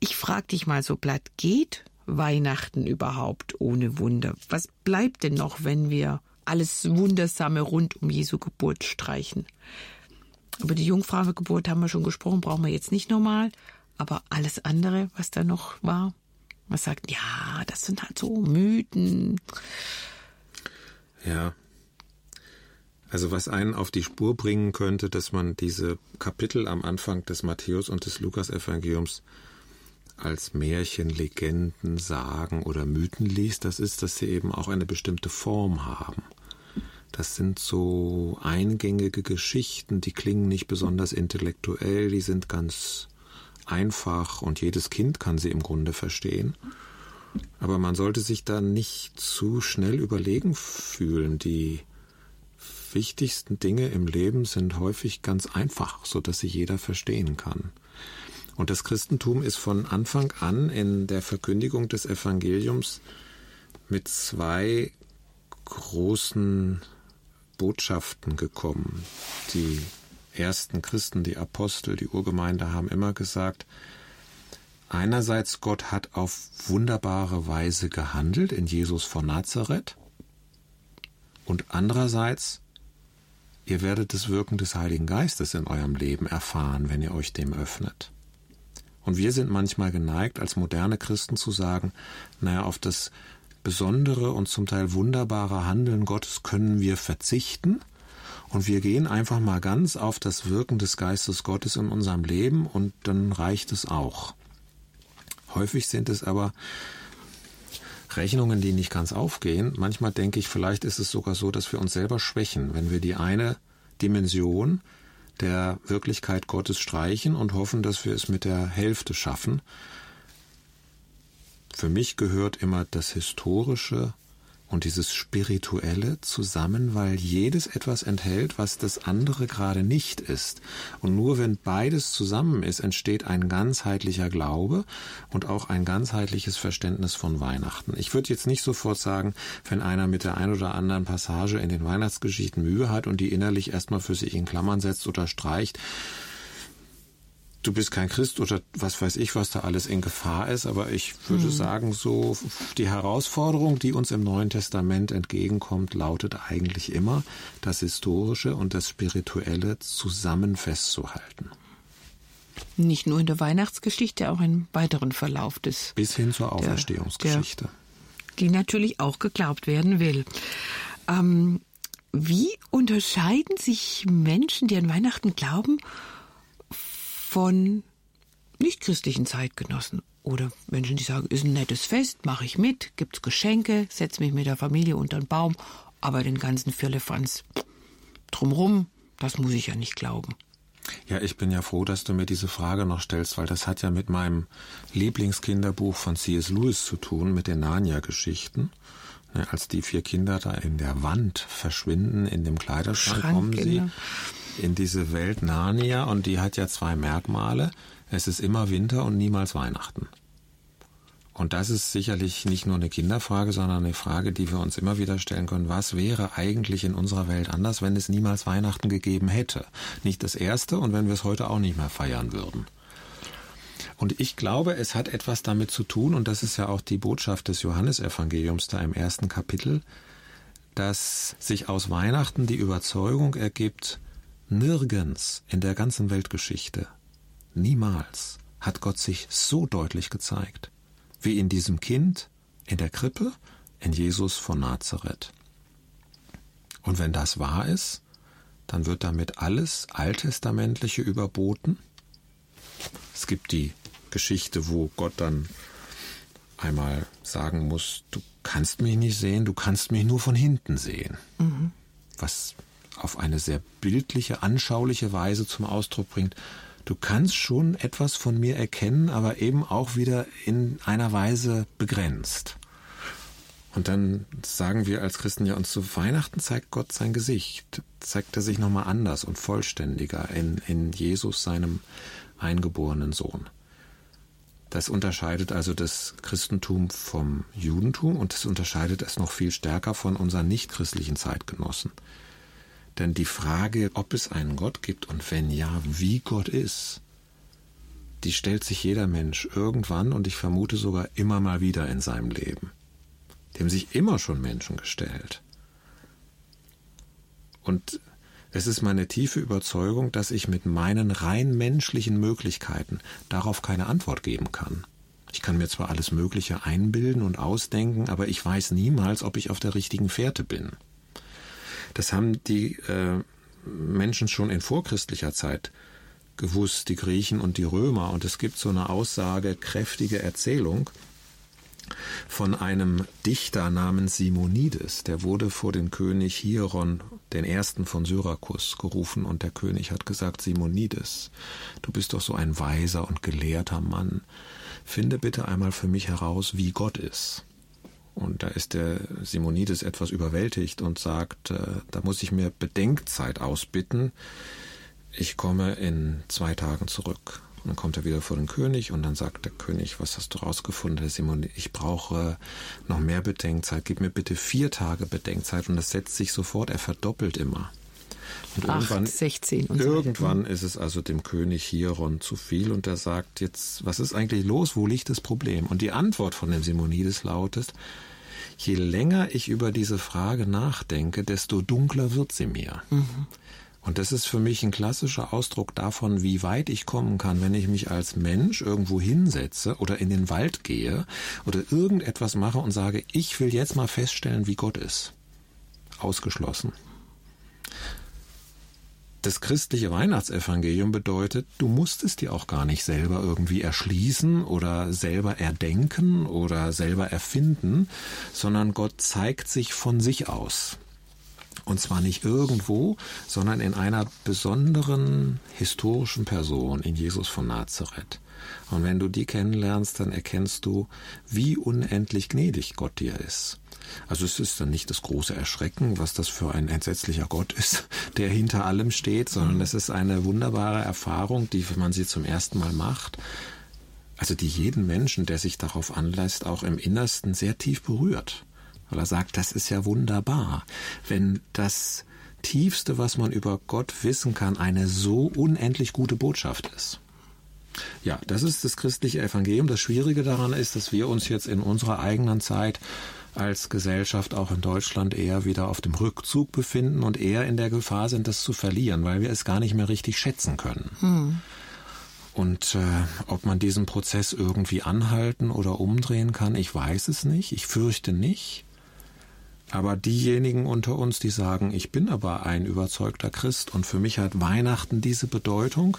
Ich frage dich mal so platt, geht Weihnachten überhaupt ohne Wunder? Was bleibt denn noch, wenn wir alles Wundersame rund um Jesu Geburt streichen? Über die Jungfrauengeburt haben wir schon gesprochen, brauchen wir jetzt nicht nochmal. Aber alles andere, was da noch war, man sagt, ja, das sind halt so Mythen. Ja. Also was einen auf die Spur bringen könnte, dass man diese Kapitel am Anfang des Matthäus und des Lukas-Evangeliums als Märchen, Legenden, Sagen oder Mythen liest, das ist, dass sie eben auch eine bestimmte Form haben. Das sind so eingängige Geschichten, die klingen nicht besonders intellektuell, die sind ganz einfach und jedes Kind kann sie im Grunde verstehen. Aber man sollte sich da nicht zu schnell überlegen fühlen. Die wichtigsten Dinge im Leben sind häufig ganz einfach, so dass sie jeder verstehen kann. Und das Christentum ist von Anfang an in der Verkündigung des Evangeliums mit zwei großen Botschaften gekommen, die ersten Christen, die Apostel, die Urgemeinde haben immer gesagt, einerseits Gott hat auf wunderbare Weise gehandelt in Jesus von Nazareth und andererseits ihr werdet das Wirken des Heiligen Geistes in eurem Leben erfahren, wenn ihr euch dem öffnet. Und wir sind manchmal geneigt, als moderne Christen zu sagen, naja, auf das besondere und zum Teil wunderbare Handeln Gottes können wir verzichten – und wir gehen einfach mal ganz auf das Wirken des Geistes Gottes in unserem Leben und dann reicht es auch. Häufig sind es aber Rechnungen, die nicht ganz aufgehen. Manchmal denke ich, vielleicht ist es sogar so, dass wir uns selber schwächen, wenn wir die eine Dimension der Wirklichkeit Gottes streichen und hoffen, dass wir es mit der Hälfte schaffen. Für mich gehört immer das Historische und dieses Spirituelle zusammen, weil jedes etwas enthält, was das andere gerade nicht ist. Und nur wenn beides zusammen ist, entsteht ein ganzheitlicher Glaube und auch ein ganzheitliches Verständnis von Weihnachten. Ich würde jetzt nicht sofort sagen, wenn einer mit der ein oder anderen Passage in den Weihnachtsgeschichten Mühe hat und die innerlich erstmal für sich in Klammern setzt oder streicht, du bist kein Christ oder was weiß ich, was da alles in Gefahr ist, aber ich würde hm. sagen, so die Herausforderung, die uns im Neuen Testament entgegenkommt, lautet eigentlich immer, das Historische und das Spirituelle zusammen festzuhalten. Nicht nur in der Weihnachtsgeschichte, auch im weiteren Verlauf des. Bis hin zur Auferstehungsgeschichte. Der, die natürlich auch geglaubt werden will. Ähm, wie unterscheiden sich Menschen, die an Weihnachten glauben, von nichtchristlichen Zeitgenossen oder Menschen, die sagen, ist ein nettes Fest, mache ich mit, gibt's Geschenke, setze mich mit der Familie unter den Baum, aber den ganzen Firlefanz drumrum, das muss ich ja nicht glauben. Ja, ich bin ja froh, dass du mir diese Frage noch stellst, weil das hat ja mit meinem Lieblingskinderbuch von C.S. Lewis zu tun, mit den Narnia-Geschichten. Ne, als die vier Kinder da in der Wand verschwinden, in dem Kleiderschrank Schrank, kommen sie. Genau in diese Welt Narnia und die hat ja zwei Merkmale. Es ist immer Winter und niemals Weihnachten. Und das ist sicherlich nicht nur eine Kinderfrage, sondern eine Frage, die wir uns immer wieder stellen können. Was wäre eigentlich in unserer Welt anders, wenn es niemals Weihnachten gegeben hätte? Nicht das erste und wenn wir es heute auch nicht mehr feiern würden. Und ich glaube, es hat etwas damit zu tun, und das ist ja auch die Botschaft des Johannesevangeliums da im ersten Kapitel, dass sich aus Weihnachten die Überzeugung ergibt, Nirgends in der ganzen Weltgeschichte, niemals hat Gott sich so deutlich gezeigt, wie in diesem Kind in der Krippe, in Jesus von Nazareth. Und wenn das wahr ist, dann wird damit alles Alttestamentliche überboten. Es gibt die Geschichte, wo Gott dann einmal sagen muss, du kannst mich nicht sehen, du kannst mich nur von hinten sehen. Mhm. Was auf eine sehr bildliche, anschauliche Weise zum Ausdruck bringt, du kannst schon etwas von mir erkennen, aber eben auch wieder in einer Weise begrenzt. Und dann sagen wir als Christen ja uns zu Weihnachten zeigt Gott sein Gesicht, zeigt er sich nochmal anders und vollständiger in, in Jesus, seinem eingeborenen Sohn. Das unterscheidet also das Christentum vom Judentum und es unterscheidet es noch viel stärker von unseren nichtchristlichen Zeitgenossen. Denn die Frage, ob es einen Gott gibt und wenn ja, wie Gott ist, die stellt sich jeder Mensch irgendwann und ich vermute sogar immer mal wieder in seinem Leben. Dem sich immer schon Menschen gestellt. Und es ist meine tiefe Überzeugung, dass ich mit meinen rein menschlichen Möglichkeiten darauf keine Antwort geben kann. Ich kann mir zwar alles Mögliche einbilden und ausdenken, aber ich weiß niemals, ob ich auf der richtigen Fährte bin. Das haben die äh, Menschen schon in vorchristlicher Zeit gewusst, die Griechen und die Römer. Und es gibt so eine aussagekräftige Erzählung, von einem Dichter namens Simonides. Der wurde vor den König Hieron, den ersten von Syrakus, gerufen und der König hat gesagt, Simonides, du bist doch so ein weiser und gelehrter Mann. Finde bitte einmal für mich heraus, wie Gott ist. Und da ist der Simonides etwas überwältigt und sagt, äh, da muss ich mir Bedenkzeit ausbitten. Ich komme in zwei Tagen zurück. Und dann kommt er wieder vor den König und dann sagt der König, was hast du rausgefunden, Herr Simon? Ich brauche noch mehr Bedenkzeit. Gib mir bitte vier Tage Bedenkzeit. Und das setzt sich sofort, er verdoppelt immer. Und Acht, irgendwann, 16 und irgendwann so. ist es also dem König Hieron zu viel und er sagt jetzt, was ist eigentlich los? Wo liegt das Problem? Und die Antwort von dem Simonides lautet, je länger ich über diese Frage nachdenke, desto dunkler wird sie mir. Mhm. Und das ist für mich ein klassischer Ausdruck davon, wie weit ich kommen kann, wenn ich mich als Mensch irgendwo hinsetze oder in den Wald gehe oder irgendetwas mache und sage, ich will jetzt mal feststellen, wie Gott ist. Ausgeschlossen. Das christliche Weihnachtsevangelium bedeutet, du musst es dir auch gar nicht selber irgendwie erschließen oder selber erdenken oder selber erfinden, sondern Gott zeigt sich von sich aus. Und zwar nicht irgendwo, sondern in einer besonderen historischen Person, in Jesus von Nazareth. Und wenn du die kennenlernst, dann erkennst du, wie unendlich gnädig Gott dir ist. Also es ist dann nicht das große Erschrecken, was das für ein entsetzlicher Gott ist, der hinter allem steht, sondern es ist eine wunderbare Erfahrung, die, wenn man sie zum ersten Mal macht, also die jeden Menschen, der sich darauf anlässt, auch im Innersten sehr tief berührt weil er sagt, das ist ja wunderbar, wenn das Tiefste, was man über Gott wissen kann, eine so unendlich gute Botschaft ist. Ja, das ist das christliche Evangelium. Das Schwierige daran ist, dass wir uns jetzt in unserer eigenen Zeit als Gesellschaft auch in Deutschland eher wieder auf dem Rückzug befinden und eher in der Gefahr sind, das zu verlieren, weil wir es gar nicht mehr richtig schätzen können. Hm. Und äh, ob man diesen Prozess irgendwie anhalten oder umdrehen kann, ich weiß es nicht. Ich fürchte nicht. Aber diejenigen unter uns, die sagen, ich bin aber ein überzeugter Christ und für mich hat Weihnachten diese Bedeutung,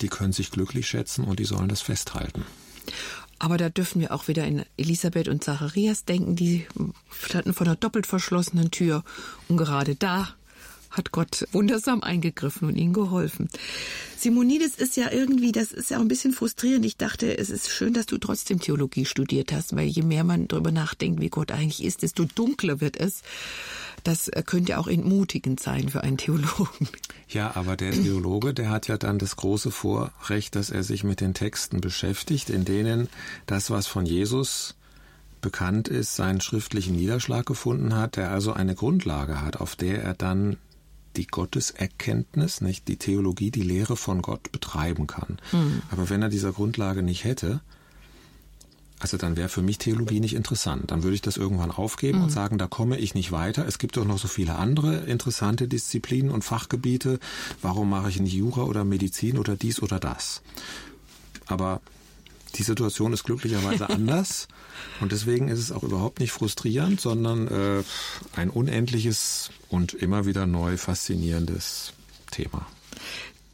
die können sich glücklich schätzen und die sollen das festhalten. Aber da dürfen wir auch wieder in Elisabeth und Zacharias denken, die standen vor einer doppelt verschlossenen Tür. Und gerade da hat Gott wundersam eingegriffen und ihnen geholfen. Simonides ist ja irgendwie, das ist ja auch ein bisschen frustrierend. Ich dachte, es ist schön, dass du trotzdem Theologie studiert hast, weil je mehr man darüber nachdenkt, wie Gott eigentlich ist, desto dunkler wird es. Das könnte auch entmutigend sein für einen Theologen. Ja, aber der Theologe, der hat ja dann das große Vorrecht, dass er sich mit den Texten beschäftigt, in denen das, was von Jesus bekannt ist, seinen schriftlichen Niederschlag gefunden hat, der also eine Grundlage hat, auf der er dann die Gotteserkenntnis, nicht die Theologie, die Lehre von Gott betreiben kann. Mhm. Aber wenn er dieser Grundlage nicht hätte, also dann wäre für mich Theologie nicht interessant. Dann würde ich das irgendwann aufgeben mhm. und sagen, da komme ich nicht weiter. Es gibt doch noch so viele andere interessante Disziplinen und Fachgebiete. Warum mache ich nicht Jura oder Medizin oder dies oder das? Aber Die Situation ist glücklicherweise anders und deswegen ist es auch überhaupt nicht frustrierend, sondern äh, ein unendliches und immer wieder neu faszinierendes Thema.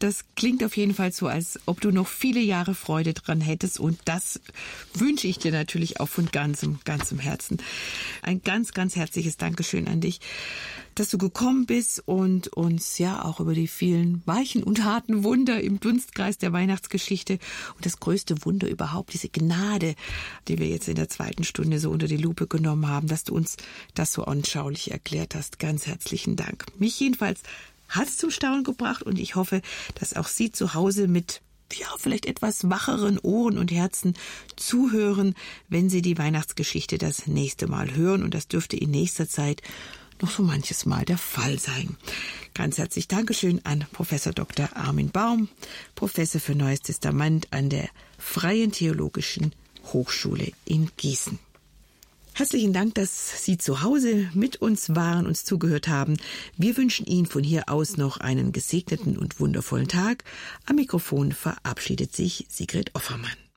Das klingt auf jeden Fall so, als ob du noch viele Jahre Freude dran hättest. Und das wünsche ich dir natürlich auch von ganzem, ganzem Herzen. Ein ganz, ganz herzliches Dankeschön an dich, dass du gekommen bist und uns ja auch über die vielen weichen und harten Wunder im Dunstkreis der Weihnachtsgeschichte und das größte Wunder überhaupt, diese Gnade, die wir jetzt in der zweiten Stunde so unter die Lupe genommen haben, dass du uns das so anschaulich erklärt hast. Ganz herzlichen Dank. Mich jedenfalls hat es zum Staunen gebracht und ich hoffe, dass auch Sie zu Hause mit ja, vielleicht etwas wacheren Ohren und Herzen zuhören, wenn Sie die Weihnachtsgeschichte das nächste Mal hören. Und das dürfte in nächster Zeit noch so manches Mal der Fall sein. Ganz herzlich Dankeschön an Professor Dr. Armin Baum, Professor für Neues Testament an der Freien Theologischen Hochschule in Gießen. Herzlichen Dank, dass Sie zu Hause mit uns waren, uns zugehört haben. Wir wünschen Ihnen von hier aus noch einen gesegneten und wundervollen Tag. Am Mikrofon verabschiedet sich Sigrid Offermann.